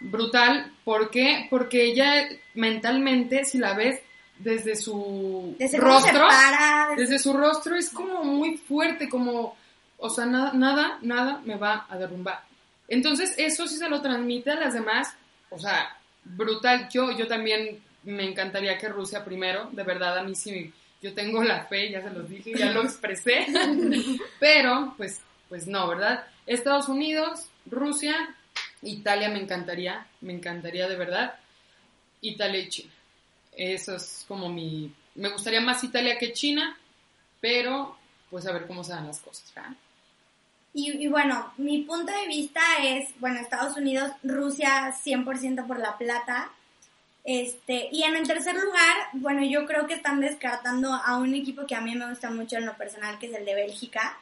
Speaker 2: Brutal, ¿por qué? Porque ella mentalmente, si la ves desde su
Speaker 3: Desde
Speaker 2: rostro,
Speaker 3: para,
Speaker 2: desde su rostro es como muy fuerte, como, o sea, nada, nada, nada me va a derrumbar. Entonces, eso sí se lo transmite a las demás, o sea, brutal. Yo, yo también me encantaría que Rusia primero, de verdad, a mí sí, yo tengo la fe, ya se los dije, ya lo [laughs] expresé, pero pues, pues no, ¿verdad? Estados Unidos, Rusia, Italia me encantaría, me encantaría de verdad, Italia y China. Eso es como mi... Me gustaría más Italia que China, pero pues a ver cómo se dan las cosas, ¿verdad?
Speaker 3: Y, y bueno, mi punto de vista es, bueno, Estados Unidos, Rusia 100% por la plata. Este, y en el tercer lugar, bueno, yo creo que están descartando a un equipo que a mí me gusta mucho en lo personal, que es el de Bélgica.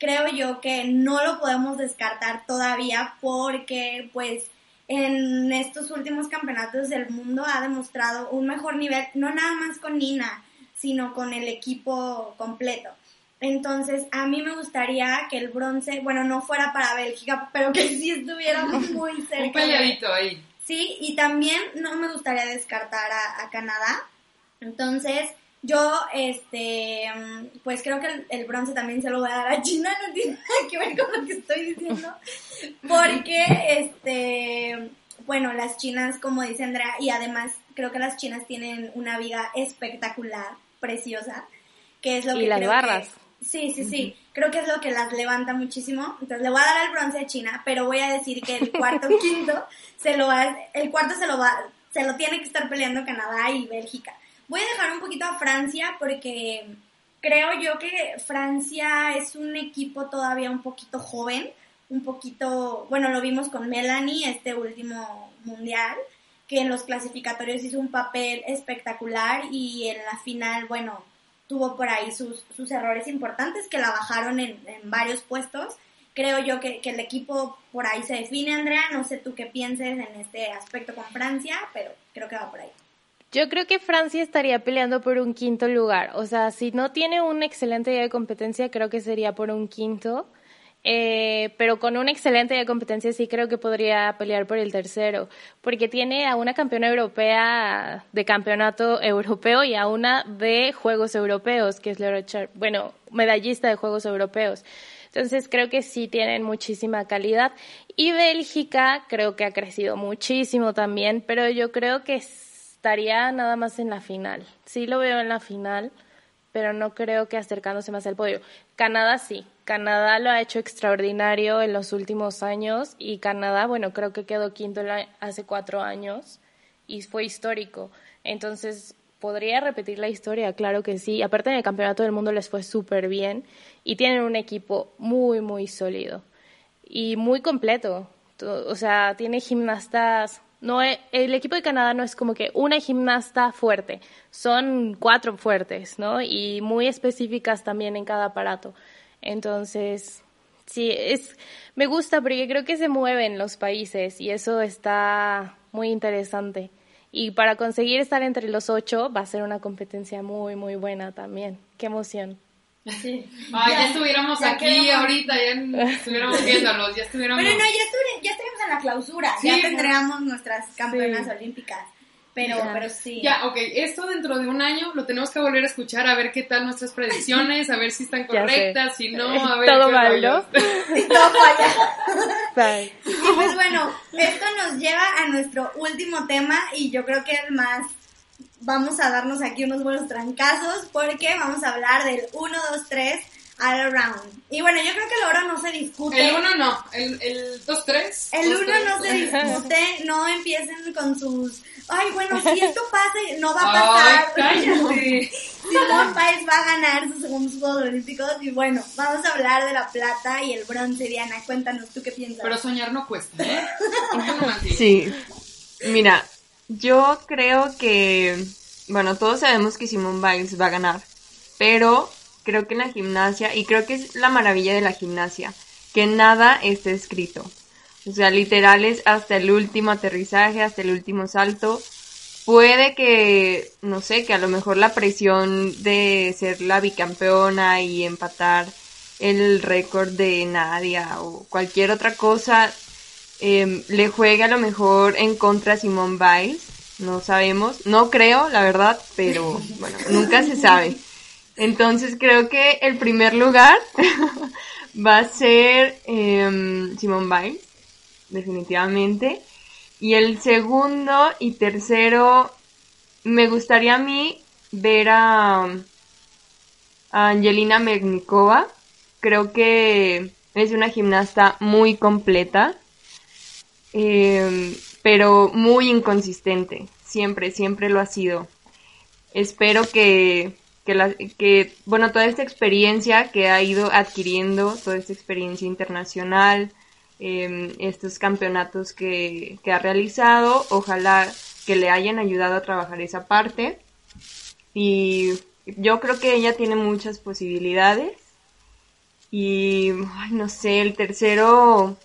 Speaker 3: Creo yo que no lo podemos descartar todavía porque, pues, en estos últimos campeonatos del mundo ha demostrado un mejor nivel, no nada más con Nina, sino con el equipo completo. Entonces, a mí me gustaría que el bronce, bueno, no fuera para Bélgica, pero que sí estuviera [laughs] muy cerca.
Speaker 2: Un peleadito ahí.
Speaker 3: Sí, y también no me gustaría descartar a, a Canadá. Entonces, yo, este, mm, pues creo que el, el bronce también se lo voy a dar a China, [laughs] no tiene nada que ver con lo que estoy diciendo. [laughs] Porque, este, bueno, las chinas, como dice Andrea, y además creo que las chinas tienen una viga espectacular, preciosa, que es lo
Speaker 5: Y
Speaker 3: que
Speaker 5: las
Speaker 3: creo
Speaker 5: barras.
Speaker 3: que- Sí, sí, sí. Creo que es lo que las levanta muchísimo. Entonces le voy a dar el bronce a China, pero voy a decir que el cuarto [laughs] quinto se lo va, el cuarto se lo va, se lo tiene que estar peleando Canadá y Bélgica. Voy a dejar un poquito a Francia porque creo yo que Francia es un equipo todavía un poquito joven, un poquito, bueno, lo vimos con Melanie este último mundial, que en los clasificatorios hizo un papel espectacular y en la final, bueno, tuvo por ahí sus, sus errores importantes que la bajaron en, varios puestos. Creo yo que, que el equipo por ahí se define, Andrea. No sé tú qué pienses en este aspecto con Francia, pero creo que va por ahí.
Speaker 5: Yo creo que Francia estaría peleando por un quinto lugar. O sea, si no tiene un excelente día de competencia, creo que sería por un quinto. Eh, pero con un excelente día de competencia sí creo que podría pelear por el tercero, porque tiene a una campeona europea de campeonato europeo y a una de Juegos Europeos, que es Laura Char bueno, medallista de Juegos Europeos. Entonces creo que sí tienen muchísima calidad. Y Bélgica creo que ha crecido muchísimo también, pero yo creo que estaría nada más en la final. Sí lo veo en la final, pero no creo que acercándose más al podio. Canadá sí. Canadá lo ha hecho extraordinario en los últimos años y Canadá, bueno, creo que quedó quinto hace cuatro años y fue histórico. Entonces, ¿podría repetir la historia? Claro que sí. Aparte en el Campeonato del Mundo les fue súper bien y tienen un equipo muy, muy sólido y muy completo. O sea, tiene gimnastas. No e- el equipo de Canadá no es como que una gimnasta fuerte, son cuatro fuertes, ¿no? Y muy específicas también en cada aparato. Entonces, sí, es, me gusta porque creo que se mueven los países y eso está muy interesante. Y para conseguir estar entre los ocho va a ser una competencia muy, muy buena también. Qué emoción.
Speaker 2: Ay, ya, estuviéramos
Speaker 3: ya
Speaker 2: aquí
Speaker 3: queremos-
Speaker 2: ahorita, ya estuviéramos viéndolos, ya estuviéramos...
Speaker 3: Pero no, ya, estuvi- ya estaríamos en la clausura,
Speaker 2: Sí,
Speaker 3: ya tendríamos nuestras campeonas
Speaker 5: Sí.
Speaker 3: olímpicas. Pero,
Speaker 5: Ya.
Speaker 3: pero sí.
Speaker 2: Ya, ok, esto dentro de un año lo tenemos que volver a escuchar, a ver qué tal nuestras predicciones, a ver si están [laughs] correctas, si no, a ver
Speaker 5: Todo mal, ¿no? [laughs] [laughs]
Speaker 3: Y todo falla.
Speaker 5: Bye.
Speaker 3: Y pues bueno, esto nos lleva a nuestro último tema y yo creo que el más vamos a darnos aquí unos buenos trancazos porque vamos a hablar del 1, 2, 3 all around. Y bueno, yo creo que el oro no se discute.
Speaker 2: El 1 no, el, el 2-3.
Speaker 3: El uno no se discute, no empiecen con sus, ay, bueno, si [laughs] esto pasa, no va a
Speaker 2: Ay,
Speaker 3: pasar.
Speaker 2: cállate. [laughs]
Speaker 3: Simón Páez va a ganar sus segundos Juegos Olímpicos y bueno, vamos a hablar de la plata y el bronce, Diana, cuéntanos tú qué piensas.
Speaker 2: Pero soñar no cuesta, ¿eh?
Speaker 4: Sí. Mira, yo creo que, bueno, todos sabemos que Simone Biles va a ganar, pero creo que en la gimnasia, y creo que es la maravilla de la gimnasia, que nada está escrito. O sea, literal es hasta el último aterrizaje, hasta el último salto, puede que, no sé, que a lo mejor la presión de ser la bicampeona y empatar el récord de Nadia o cualquier otra cosa em, le juegue a lo mejor en contra a Simone Biles. No sabemos, no creo, la verdad, pero [laughs] bueno, nunca se sabe. Entonces creo que el primer lugar [laughs] va a ser eh, Simone Biles, definitivamente. Y el segundo y tercero, me gustaría a mí ver a, Angelina Mernikova. Creo que es una gimnasta muy completa, em, pero muy inconsistente. Siempre, siempre lo ha sido. Espero que, que, la, que, bueno, toda esta experiencia que ha ido adquiriendo, toda esta experiencia internacional, Em, estos campeonatos que, ha realizado. Ojalá que le hayan ayudado a trabajar esa parte. Y yo creo que ella tiene muchas posibilidades. Y, no sé, el tercero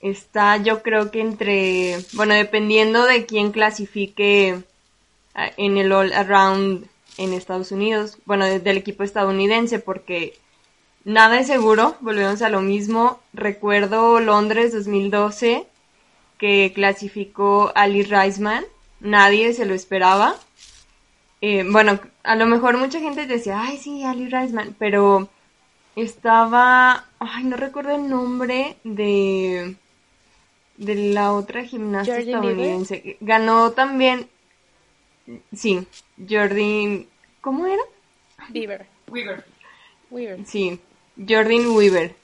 Speaker 4: está yo creo que entre, bueno, dependiendo de quién clasifique en el All Around en Estados Unidos, bueno, del equipo estadounidense, porque Nada es seguro, volvemos a lo mismo. Recuerdo Londres 2012 que clasificó Ali Reisman, nadie se lo esperaba. Eh, bueno, a lo mejor mucha gente decía, ay sí, Ali Reisman, pero estaba, ay, no recuerdo el nombre de de la otra gimnasta estadounidense. Ganó también, sí, Jordan, ¿cómo era?
Speaker 5: Bieber.
Speaker 2: Weaver.
Speaker 5: Weaver.
Speaker 4: Sí, Jordan Weaver.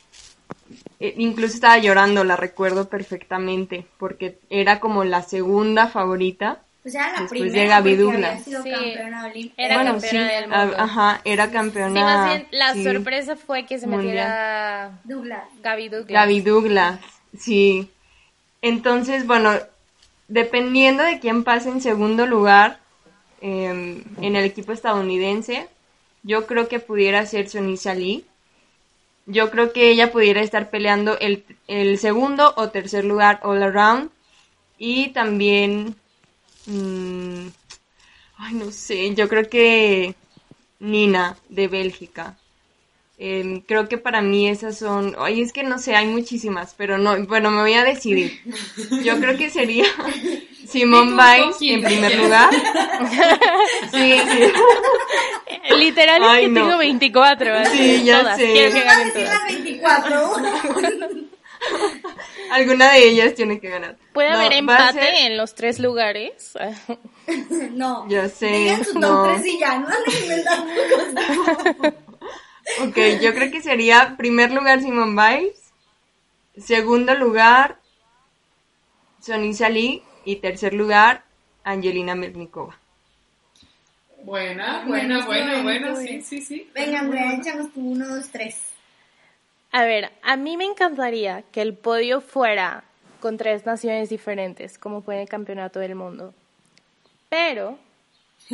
Speaker 4: Eh, incluso estaba llorando, la recuerdo perfectamente, porque era como la segunda favorita.
Speaker 3: O sea, la
Speaker 4: después de Gaby Douglas.
Speaker 5: Sí, era campeona del mundo.
Speaker 4: Ajá, era campeona.
Speaker 5: Sí, más bien, la sorpresa fue que se metiera
Speaker 3: Douglas.
Speaker 5: Gaby Douglas.
Speaker 4: Gaby Douglas, sí. Entonces, bueno, dependiendo de quién pase en segundo lugar em, en el equipo estadounidense, yo creo que pudiera ser Sonisa Lee yo creo que ella pudiera estar peleando el, el segundo o tercer lugar all around. Y también, mmm, ay, no sé, yo creo que Nina de Bélgica. Em, creo que para mí esas son, ay, es que no sé, hay muchísimas, pero no, bueno, me voy a decidir. Yo creo que sería [laughs] Simone Biles en primer lugar. [laughs] sí, sí.
Speaker 5: Literal es que tengo 24.
Speaker 4: Sí, ya
Speaker 5: todas.
Speaker 4: sé.
Speaker 5: Quiero que ganen todas.
Speaker 3: las [laughs] 24.
Speaker 4: Alguna de ellas tiene que ganar.
Speaker 5: ¿Puede
Speaker 4: No,
Speaker 5: haber empate
Speaker 4: ser-
Speaker 5: en los tres lugares?
Speaker 3: No.
Speaker 4: Ya sé,
Speaker 3: Digan su top
Speaker 4: no.
Speaker 3: 3 y ya, no.
Speaker 4: Ok, yo creo que sería primer lugar Simone Biles, segundo lugar Sonisa Lee y tercer lugar Angelina Mernikova.
Speaker 2: Buena, buena, buena,
Speaker 3: bueno,
Speaker 2: buena, sí, sí, sí.
Speaker 3: Venga, Andrea, échanos tu 1, 2, 3.
Speaker 5: A ver, a mí me encantaría que el podio fuera con tres naciones diferentes, como fue en el Campeonato del Mundo. Pero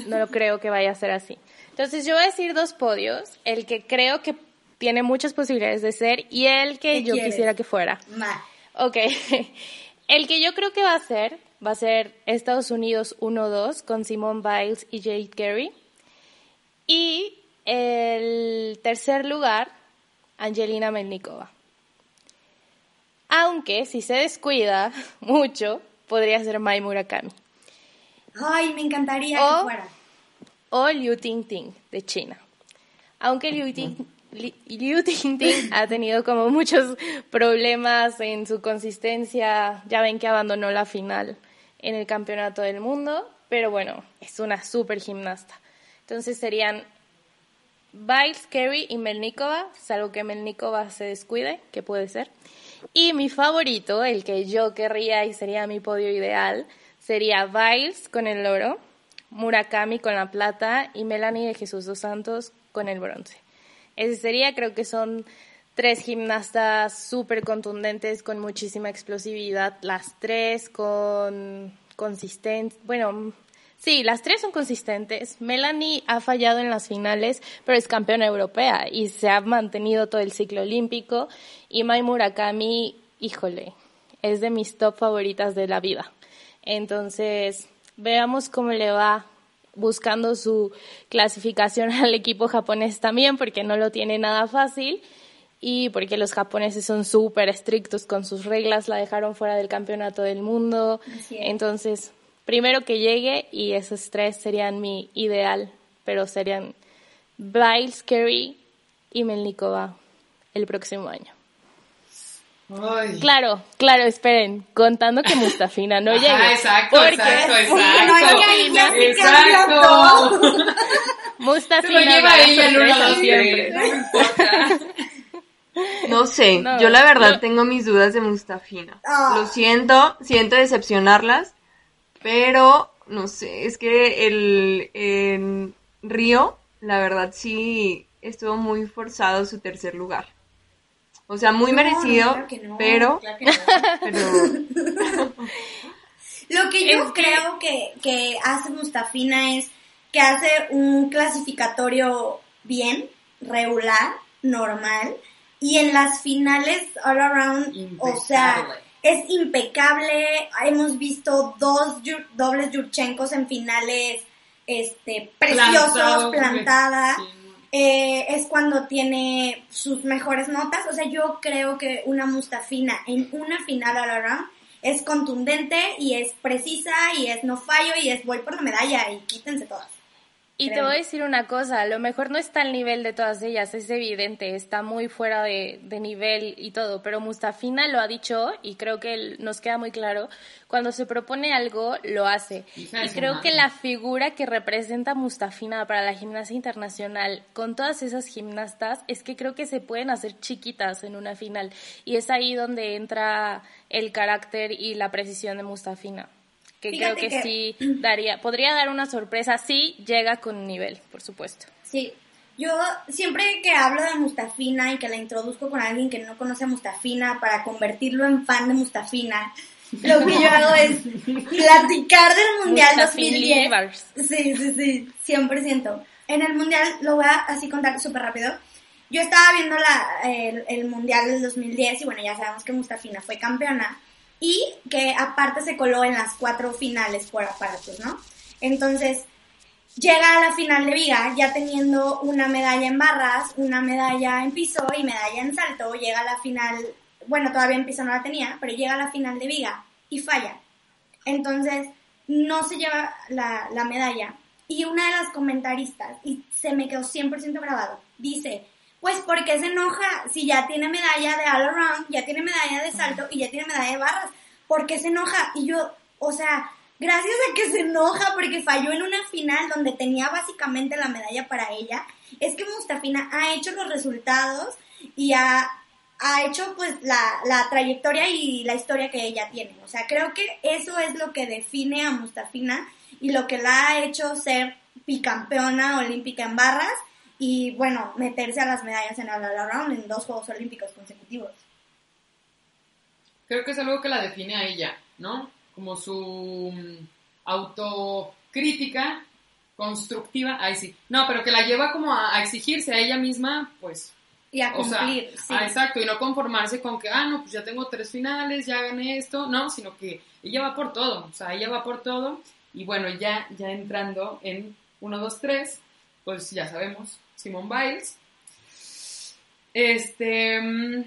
Speaker 5: no lo creo que vaya a ser así. Entonces yo voy a decir dos podios, el que creo que tiene muchas posibilidades de ser y el que
Speaker 3: ¿Qué
Speaker 5: yo
Speaker 3: quieres?
Speaker 5: quisiera que fuera.
Speaker 3: Ma.
Speaker 5: Ok. [laughs] El que yo creo que va a ser, va a ser Estados Unidos 1-2 con Simone Biles y Jade Carey. Y el tercer lugar, Angelina Melnikova. Aunque si se descuida [laughs] mucho, podría ser Mai Murakami.
Speaker 3: Ay, me encantaría
Speaker 5: O-
Speaker 3: que fuera.
Speaker 5: O Liu Tingting de China. Aunque Liu, Ting- Li- Liu Tingting [laughs] ha tenido como muchos problemas en su consistencia, ya ven que abandonó la final en el Campeonato del Mundo, pero bueno, es una super gimnasta. Entonces serían Biles, Kerry y Melnikova, salvo que Melnikova se descuide, que puede ser. Y mi favorito, el que yo querría y sería mi podio ideal, sería Biles con el oro, Murakami con la plata y Melanie de Jesús dos Santos con el bronce. Ese sería, creo que son tres gimnastas súper contundentes con muchísima explosividad, las tres con consistencia, bueno, sí, las tres son consistentes. Melanie ha fallado en las finales, pero es campeona europea y se ha mantenido todo el ciclo olímpico. Y Mai Murakami, híjole, es de mis top favoritas de la vida. Entonces, veamos cómo le va buscando su clasificación [laughs] al equipo japonés también, porque no lo tiene nada fácil y porque los japoneses son súper estrictos con sus reglas, la dejaron fuera del campeonato del mundo. Entonces, primero que llegue y esos tres serían mi ideal, pero serían Biles, Kerry y Melnikova el próximo año. Claro, claro, esperen, contando que Mustafina no llegue.
Speaker 2: exacto, exacto, exacto. exacto. [laughs]
Speaker 5: Mustafina
Speaker 2: lleva ella
Speaker 5: siempre.
Speaker 2: No importa.
Speaker 4: No sé, [laughs] yo la verdad tengo mis dudas de Mustafina.
Speaker 3: Ah.
Speaker 4: Lo siento, siento decepcionarlas, pero no sé, es que el en Río, la verdad sí estuvo muy forzado su tercer lugar. O sea, muy
Speaker 3: No,
Speaker 4: merecido,
Speaker 3: no, claro que no,
Speaker 4: pero,
Speaker 3: claro que no. [laughs]
Speaker 4: pero [laughs]
Speaker 3: Lo que yo
Speaker 5: Es que-
Speaker 3: creo que, que hace Mustafina es que hace un clasificatorio bien, regular, normal, y en las finales all around, o sea, es impecable. Hemos visto dos yu- dobles Yurchenkos en finales este, preciosos,
Speaker 2: Plantado,
Speaker 3: plantada.
Speaker 2: sí.
Speaker 3: Eh, es cuando tiene sus mejores notas. O sea, yo creo que una Mustafina en una final all around es contundente y es precisa y es no fallo y es voy por la medalla y quítense todas.
Speaker 5: Y te voy a decir una cosa, a lo mejor no está al nivel de todas ellas, es evidente, está muy fuera de, de nivel y todo, pero Mustafina lo ha dicho y creo que nos queda muy claro, cuando se propone algo, lo hace. Y creo
Speaker 2: madre.
Speaker 5: que la figura que representa Mustafina para la gimnasia internacional con todas esas gimnastas es que creo que se pueden hacer chiquitas en una final y es ahí donde entra el carácter y la precisión de Mustafina. Que
Speaker 3: Fíjate
Speaker 5: creo que,
Speaker 3: que-
Speaker 5: sí daría, podría dar una sorpresa si llega con nivel, por supuesto.
Speaker 3: Sí, yo siempre que hablo de Mustafina y que la introduzco con alguien que no conoce a Mustafina para convertirlo en fan de Mustafina, lo que yo hago es platicar del Mundial
Speaker 5: Mustafin
Speaker 3: 2010.
Speaker 5: Livers.
Speaker 3: Sí, sí, sí, 100%. En el Mundial, lo voy a así contar súper rápido. Yo estaba viendo la, el, el Mundial del 2010 y bueno, ya sabemos que Mustafina fue campeona y que aparte se coló en las cuatro finales por aparatos, ¿no? Entonces, llega a la final de Viga ya teniendo una medalla en barras, una medalla en piso y medalla en salto, llega a la final, bueno, todavía en piso no la tenía, pero llega a la final de Viga y falla. Entonces, no se lleva la, la medalla. Y una de las comentaristas, y se me quedó 100% grabado, dice, pues ¿por qué se enoja si ya tiene medalla de all around, ya tiene medalla de salto y ya tiene medalla de barras? ¿Por qué se enoja? Y yo, o sea, gracias a que se enoja porque falló en una final donde tenía básicamente la medalla para ella, es que Mustafina ha hecho los resultados y ha, ha hecho pues la, la trayectoria y la historia que ella tiene. O sea, creo que eso es lo que define a Mustafina y lo que la ha hecho ser bicampeona olímpica en barras y bueno, meterse a las medallas en el all around en dos Juegos Olímpicos consecutivos.
Speaker 2: Creo que es algo que la define a ella, ¿no? Como su mm, autocrítica constructiva, ay sí, no, pero que la lleva como a, a exigirse a ella misma, pues,
Speaker 3: Y a
Speaker 2: o sea,
Speaker 3: cumplir, sí.
Speaker 2: ah, exacto, y no conformarse con que, ah, no, pues ya tengo tres finales, ya gané esto, no, sino que ella va por todo, o sea, ella va por todo, y bueno, ya, ya entrando en 1, 2, 3, pues ya sabemos, Simone Biles. Este, mm,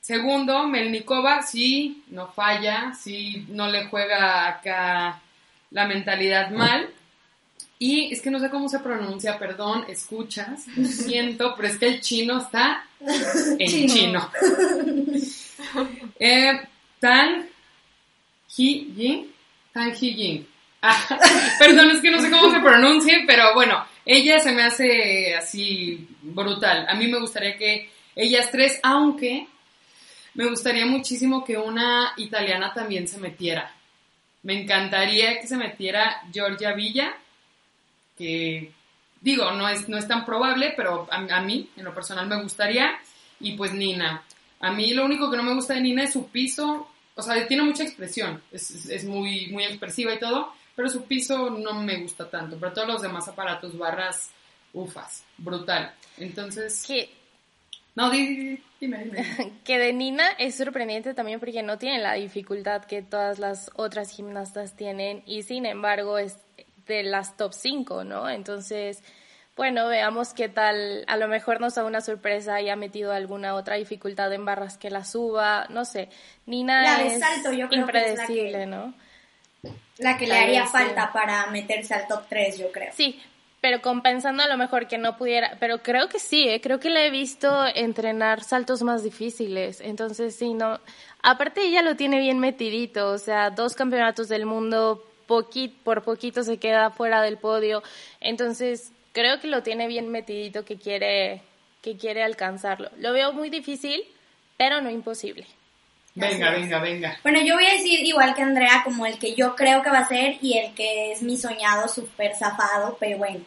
Speaker 2: segundo, Melnikova, sí, no falla, sí, no le juega acá la mentalidad mal. Y es que no sé cómo se pronuncia, perdón, escuchas, lo [laughs] siento, pero es que el chino está en chino. Eh, Tan Hi Jin, Tan Hi Jin. Ah, [laughs] perdón, es que no sé cómo se pronuncia, pero bueno, ella se me hace así brutal. A mí me gustaría que ellas tres, aunque me gustaría muchísimo que una italiana también se metiera. Me encantaría que se metiera Giorgia Villa, que digo, no es, no es tan probable, pero a, mí, en lo personal, me gustaría. Y pues Nina. A mí lo único que no me gusta de Nina es su piso. O sea, tiene mucha expresión, es, es- es muy, muy expresiva y todo, pero su piso no me gusta tanto. Pero todos los demás aparatos, barras, ufas, brutal. Entonces,
Speaker 5: Que
Speaker 2: No, dime, dime, dime. [laughs]
Speaker 5: que de Nina es sorprendente también porque no tiene la dificultad que todas las otras gimnastas tienen y sin embargo es de las top 5, ¿no? Entonces, bueno, veamos qué tal, a lo mejor nos da una sorpresa y ha metido alguna otra dificultad en barras que la suba, no sé. Nina
Speaker 3: La de
Speaker 5: es
Speaker 3: salto, yo creo que es la
Speaker 5: impredecible,
Speaker 3: que-
Speaker 5: ¿no?
Speaker 3: La que le haría
Speaker 5: vez, sí.
Speaker 3: falta para meterse al top 3, yo creo.
Speaker 5: Sí, pero compensando a lo mejor que no pudiera, pero creo que sí, ¿eh? creo que le he visto entrenar saltos más difíciles, entonces sí, no, aparte ella lo tiene bien metidito, o sea, dos campeonatos del mundo, poqui- por poquito se queda fuera del podio, entonces creo que lo tiene bien metidito que quiere, que quiere alcanzarlo. Lo veo muy difícil, pero no imposible.
Speaker 2: Venga, venga, venga.
Speaker 3: Bueno, yo voy a decir igual que Andrea, como el que yo creo que va a ser y el que es mi soñado súper zafado, pero bueno.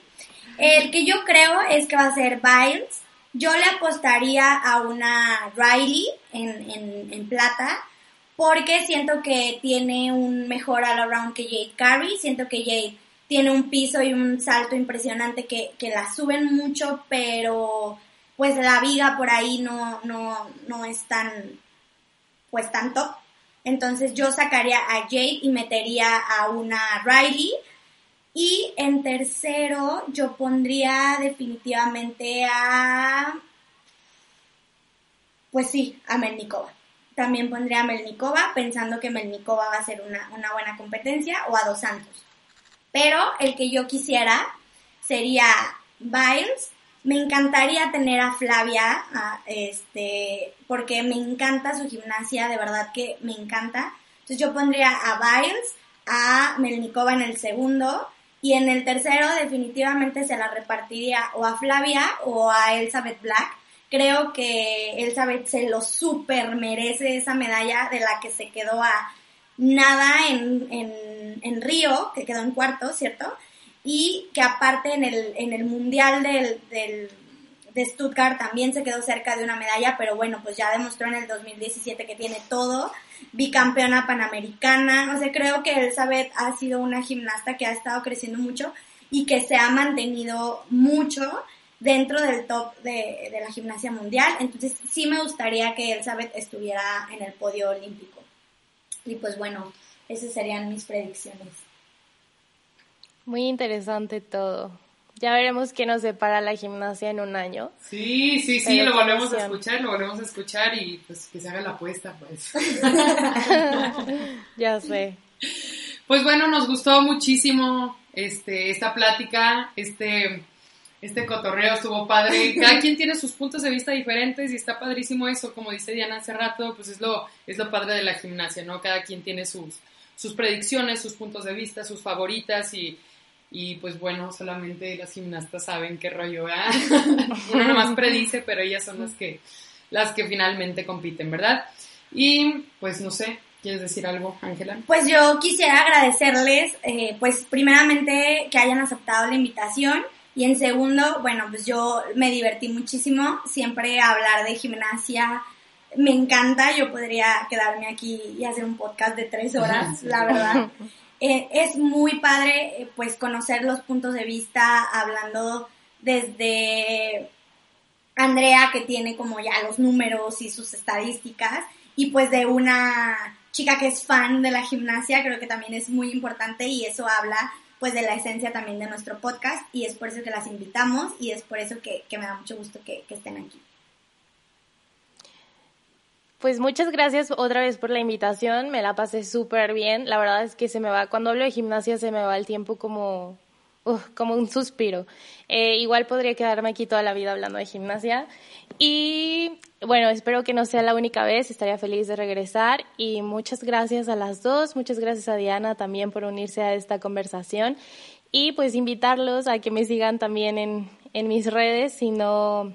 Speaker 3: El que yo creo es que va a ser Biles. Yo le apostaría a una Riley en, en, en plata porque siento que tiene un mejor all around que Jade Carey. Siento que Jade tiene un piso y un salto impresionante que, que la suben mucho, pero pues la viga por ahí no, no, no es tan, pues tan top. Entonces yo sacaría a Jade y metería a una Riley. Y en tercero yo pondría definitivamente a... Pues sí, a Melnikova. También pondría a Melnikova pensando que Melnikova va a ser una, una buena competencia o a Dos Santos. Pero el que yo quisiera sería Biles. Me encantaría tener a Flavia, este, porque me encanta su gimnasia, de verdad que me encanta. Entonces yo pondría a Biles, a Melnikova en el segundo y en el tercero definitivamente se la repartiría o a Flavia o a Elizabeth Black. Creo que Elizabeth se lo super merece esa medalla de la que se quedó a nada en, en, en Río, que quedó en cuarto, ¿cierto? Y que aparte en el, en el Mundial del, del, de Stuttgart también se quedó cerca de una medalla, pero bueno, pues ya demostró en el 2017 que tiene todo, bicampeona panamericana, o sea, creo que Elizabeth ha sido una gimnasta que ha estado creciendo mucho y que se ha mantenido mucho dentro del top de, de la gimnasia mundial, entonces sí me gustaría que Elizabeth estuviera en el podio olímpico. Y pues bueno, esas serían mis predicciones.
Speaker 5: Muy interesante todo. Ya veremos qué nos depara la gimnasia en un año.
Speaker 2: Sí, sí, sí,
Speaker 5: Pero
Speaker 2: lo volvemos a escuchar, lo volvemos a escuchar y pues que se haga la apuesta, pues. [laughs]
Speaker 5: Ya sé.
Speaker 2: Pues bueno, nos gustó muchísimo este, esta plática, este, este cotorreo estuvo padre. Cada quien tiene sus puntos de vista diferentes y está padrísimo eso, como dice Diana hace rato, pues es lo, es lo padre de la gimnasia, ¿no? Cada quien tiene sus, sus predicciones, sus puntos de vista, sus favoritas y, y pues bueno, solamente las gimnastas saben qué rollo, ¿verdad? [laughs] Uno nomás predice, pero ellas son las que, las que finalmente compiten, ¿verdad? Y pues no sé, ¿quieres decir algo, Ángela?
Speaker 3: Pues yo quisiera agradecerles, eh, pues primeramente que hayan aceptado la invitación y en segundo, bueno, pues yo me divertí muchísimo, siempre hablar de gimnasia me encanta, yo podría quedarme aquí y hacer un podcast de tres horas, la verdad. [laughs] Eh, es muy padre eh, pues conocer los puntos de vista hablando desde Andrea que tiene como ya los números y sus estadísticas y pues de una chica que es fan de la gimnasia, creo que también es muy importante y eso habla pues de la esencia también de nuestro podcast y es por eso que las invitamos y es por eso que, que me da mucho gusto que, que estén aquí.
Speaker 5: Pues muchas gracias otra vez por la invitación, me la pasé súper bien. La verdad es que se me va, cuando hablo de gimnasia se me va el tiempo como, como un suspiro. Eh, igual podría quedarme aquí toda la vida hablando de gimnasia. Y bueno, espero que no sea la única vez, estaría feliz de regresar. Y muchas gracias a las dos, muchas gracias a Diana también por unirse a esta conversación. Y pues invitarlos a que me sigan también en, en mis redes, si no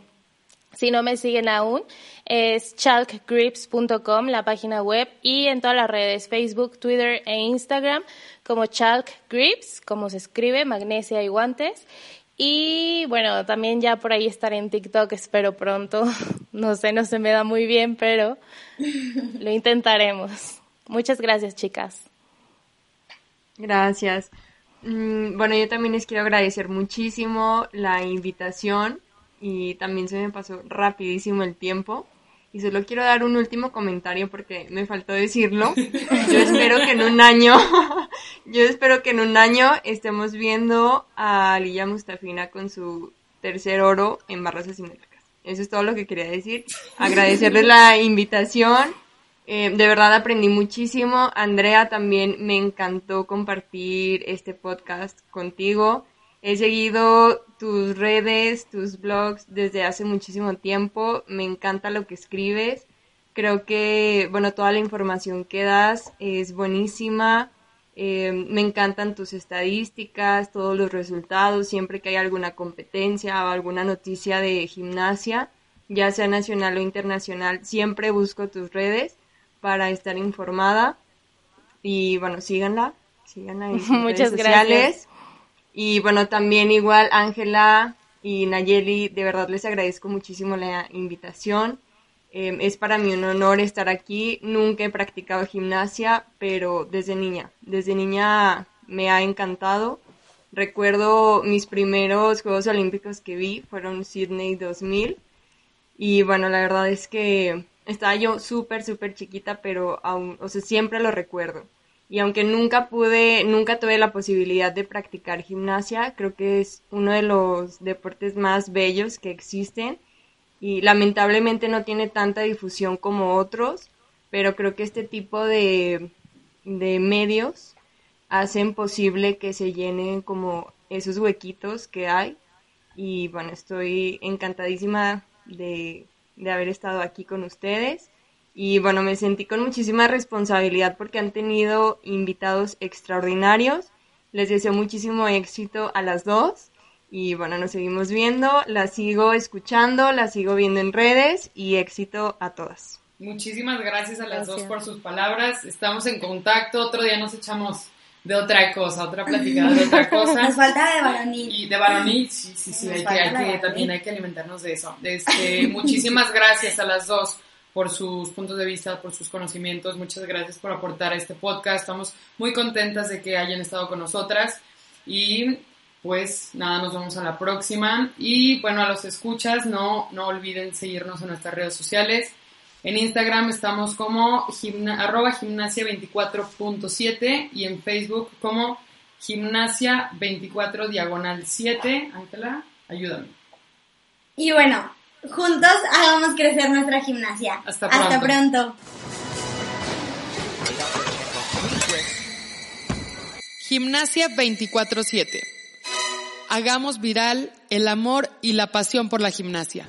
Speaker 5: si no me siguen aún, es chalkgrips.com, la página web, y en todas las redes, Facebook, Twitter e Instagram, como chalkgrips, como se escribe, magnesia y guantes. Y bueno, también ya por ahí estaré en TikTok, espero pronto. [laughs] No sé, no se me da muy bien, pero [laughs] lo intentaremos. Muchas gracias, chicas.
Speaker 4: Gracias. Mm, Bueno, yo también les quiero agradecer muchísimo la invitación. Y también se me pasó rapidísimo el tiempo. Y solo quiero dar un último comentario porque me faltó decirlo. [laughs] Yo espero que en un año, [laughs] yo espero que en un año estemos viendo a Lilla Mustafina con su tercer oro en barras asimétricas. Eso es todo lo que quería decir. Agradecerles la invitación. Eh, de verdad aprendí muchísimo. Andrea, también me encantó compartir este podcast contigo. He seguido tus redes, tus blogs desde hace muchísimo tiempo. Me encanta lo que escribes. Creo que, bueno, toda la información que das es buenísima. Eh, me encantan tus estadísticas, todos los resultados, siempre que hay alguna competencia o alguna noticia de gimnasia, ya sea nacional o internacional, siempre busco tus redes para estar informada. Y bueno, síganla, síganla en sus [laughs]
Speaker 5: Muchas
Speaker 4: redes
Speaker 5: gracias.
Speaker 4: Y bueno, también igual Ángela y Nayeli, de verdad les agradezco muchísimo la invitación. Eh, es para mí un honor estar aquí. Nunca he practicado gimnasia, pero desde niña, desde niña me ha encantado. Recuerdo mis primeros Juegos Olímpicos que vi, fueron Sydney 2000. Y bueno, la verdad es que estaba yo súper, súper chiquita, pero aún, o sea, siempre lo recuerdo. Y aunque nunca pude, nunca tuve la posibilidad de practicar gimnasia, creo que es uno de los deportes más bellos que existen y lamentablemente no tiene tanta difusión como otros, pero creo que este tipo de, de medios hacen posible que se llenen como esos huequitos que hay y bueno, estoy encantadísima de, de haber estado aquí con ustedes y bueno, me sentí con muchísima responsabilidad porque han tenido invitados extraordinarios. Les deseo muchísimo éxito a las dos. Y bueno, nos seguimos viendo, las sigo escuchando, las sigo viendo en redes y éxito a todas.
Speaker 2: Muchísimas gracias a las
Speaker 5: Gracias.
Speaker 2: dos por sus palabras. Estamos en contacto. Otro día nos echamos de otra cosa, otra platicada de otra [laughs] cosa.
Speaker 3: Nos falta de varonil.
Speaker 2: Y de varonil, sí, sí, sí, hay que, hay que- también hay que alimentarnos de eso. Este, muchísimas gracias a las dos por sus puntos de vista, por sus conocimientos. Muchas gracias por aportar a este podcast. Estamos muy contentas de que hayan estado con nosotras. Y pues nada, nos vemos a la próxima. Y bueno, a los escuchas, no, no olviden seguirnos en nuestras redes sociales. En Instagram estamos como gimna- arroba gimnasia 24.7 y en Facebook como gimnasia 24 diagonal 7. Ángela, ayúdame.
Speaker 3: Y bueno, juntos hagamos crecer nuestra gimnasia.
Speaker 2: Hasta
Speaker 3: pronto.
Speaker 2: Gimnasia 24-7. Hagamos viral el amor y la pasión por la gimnasia.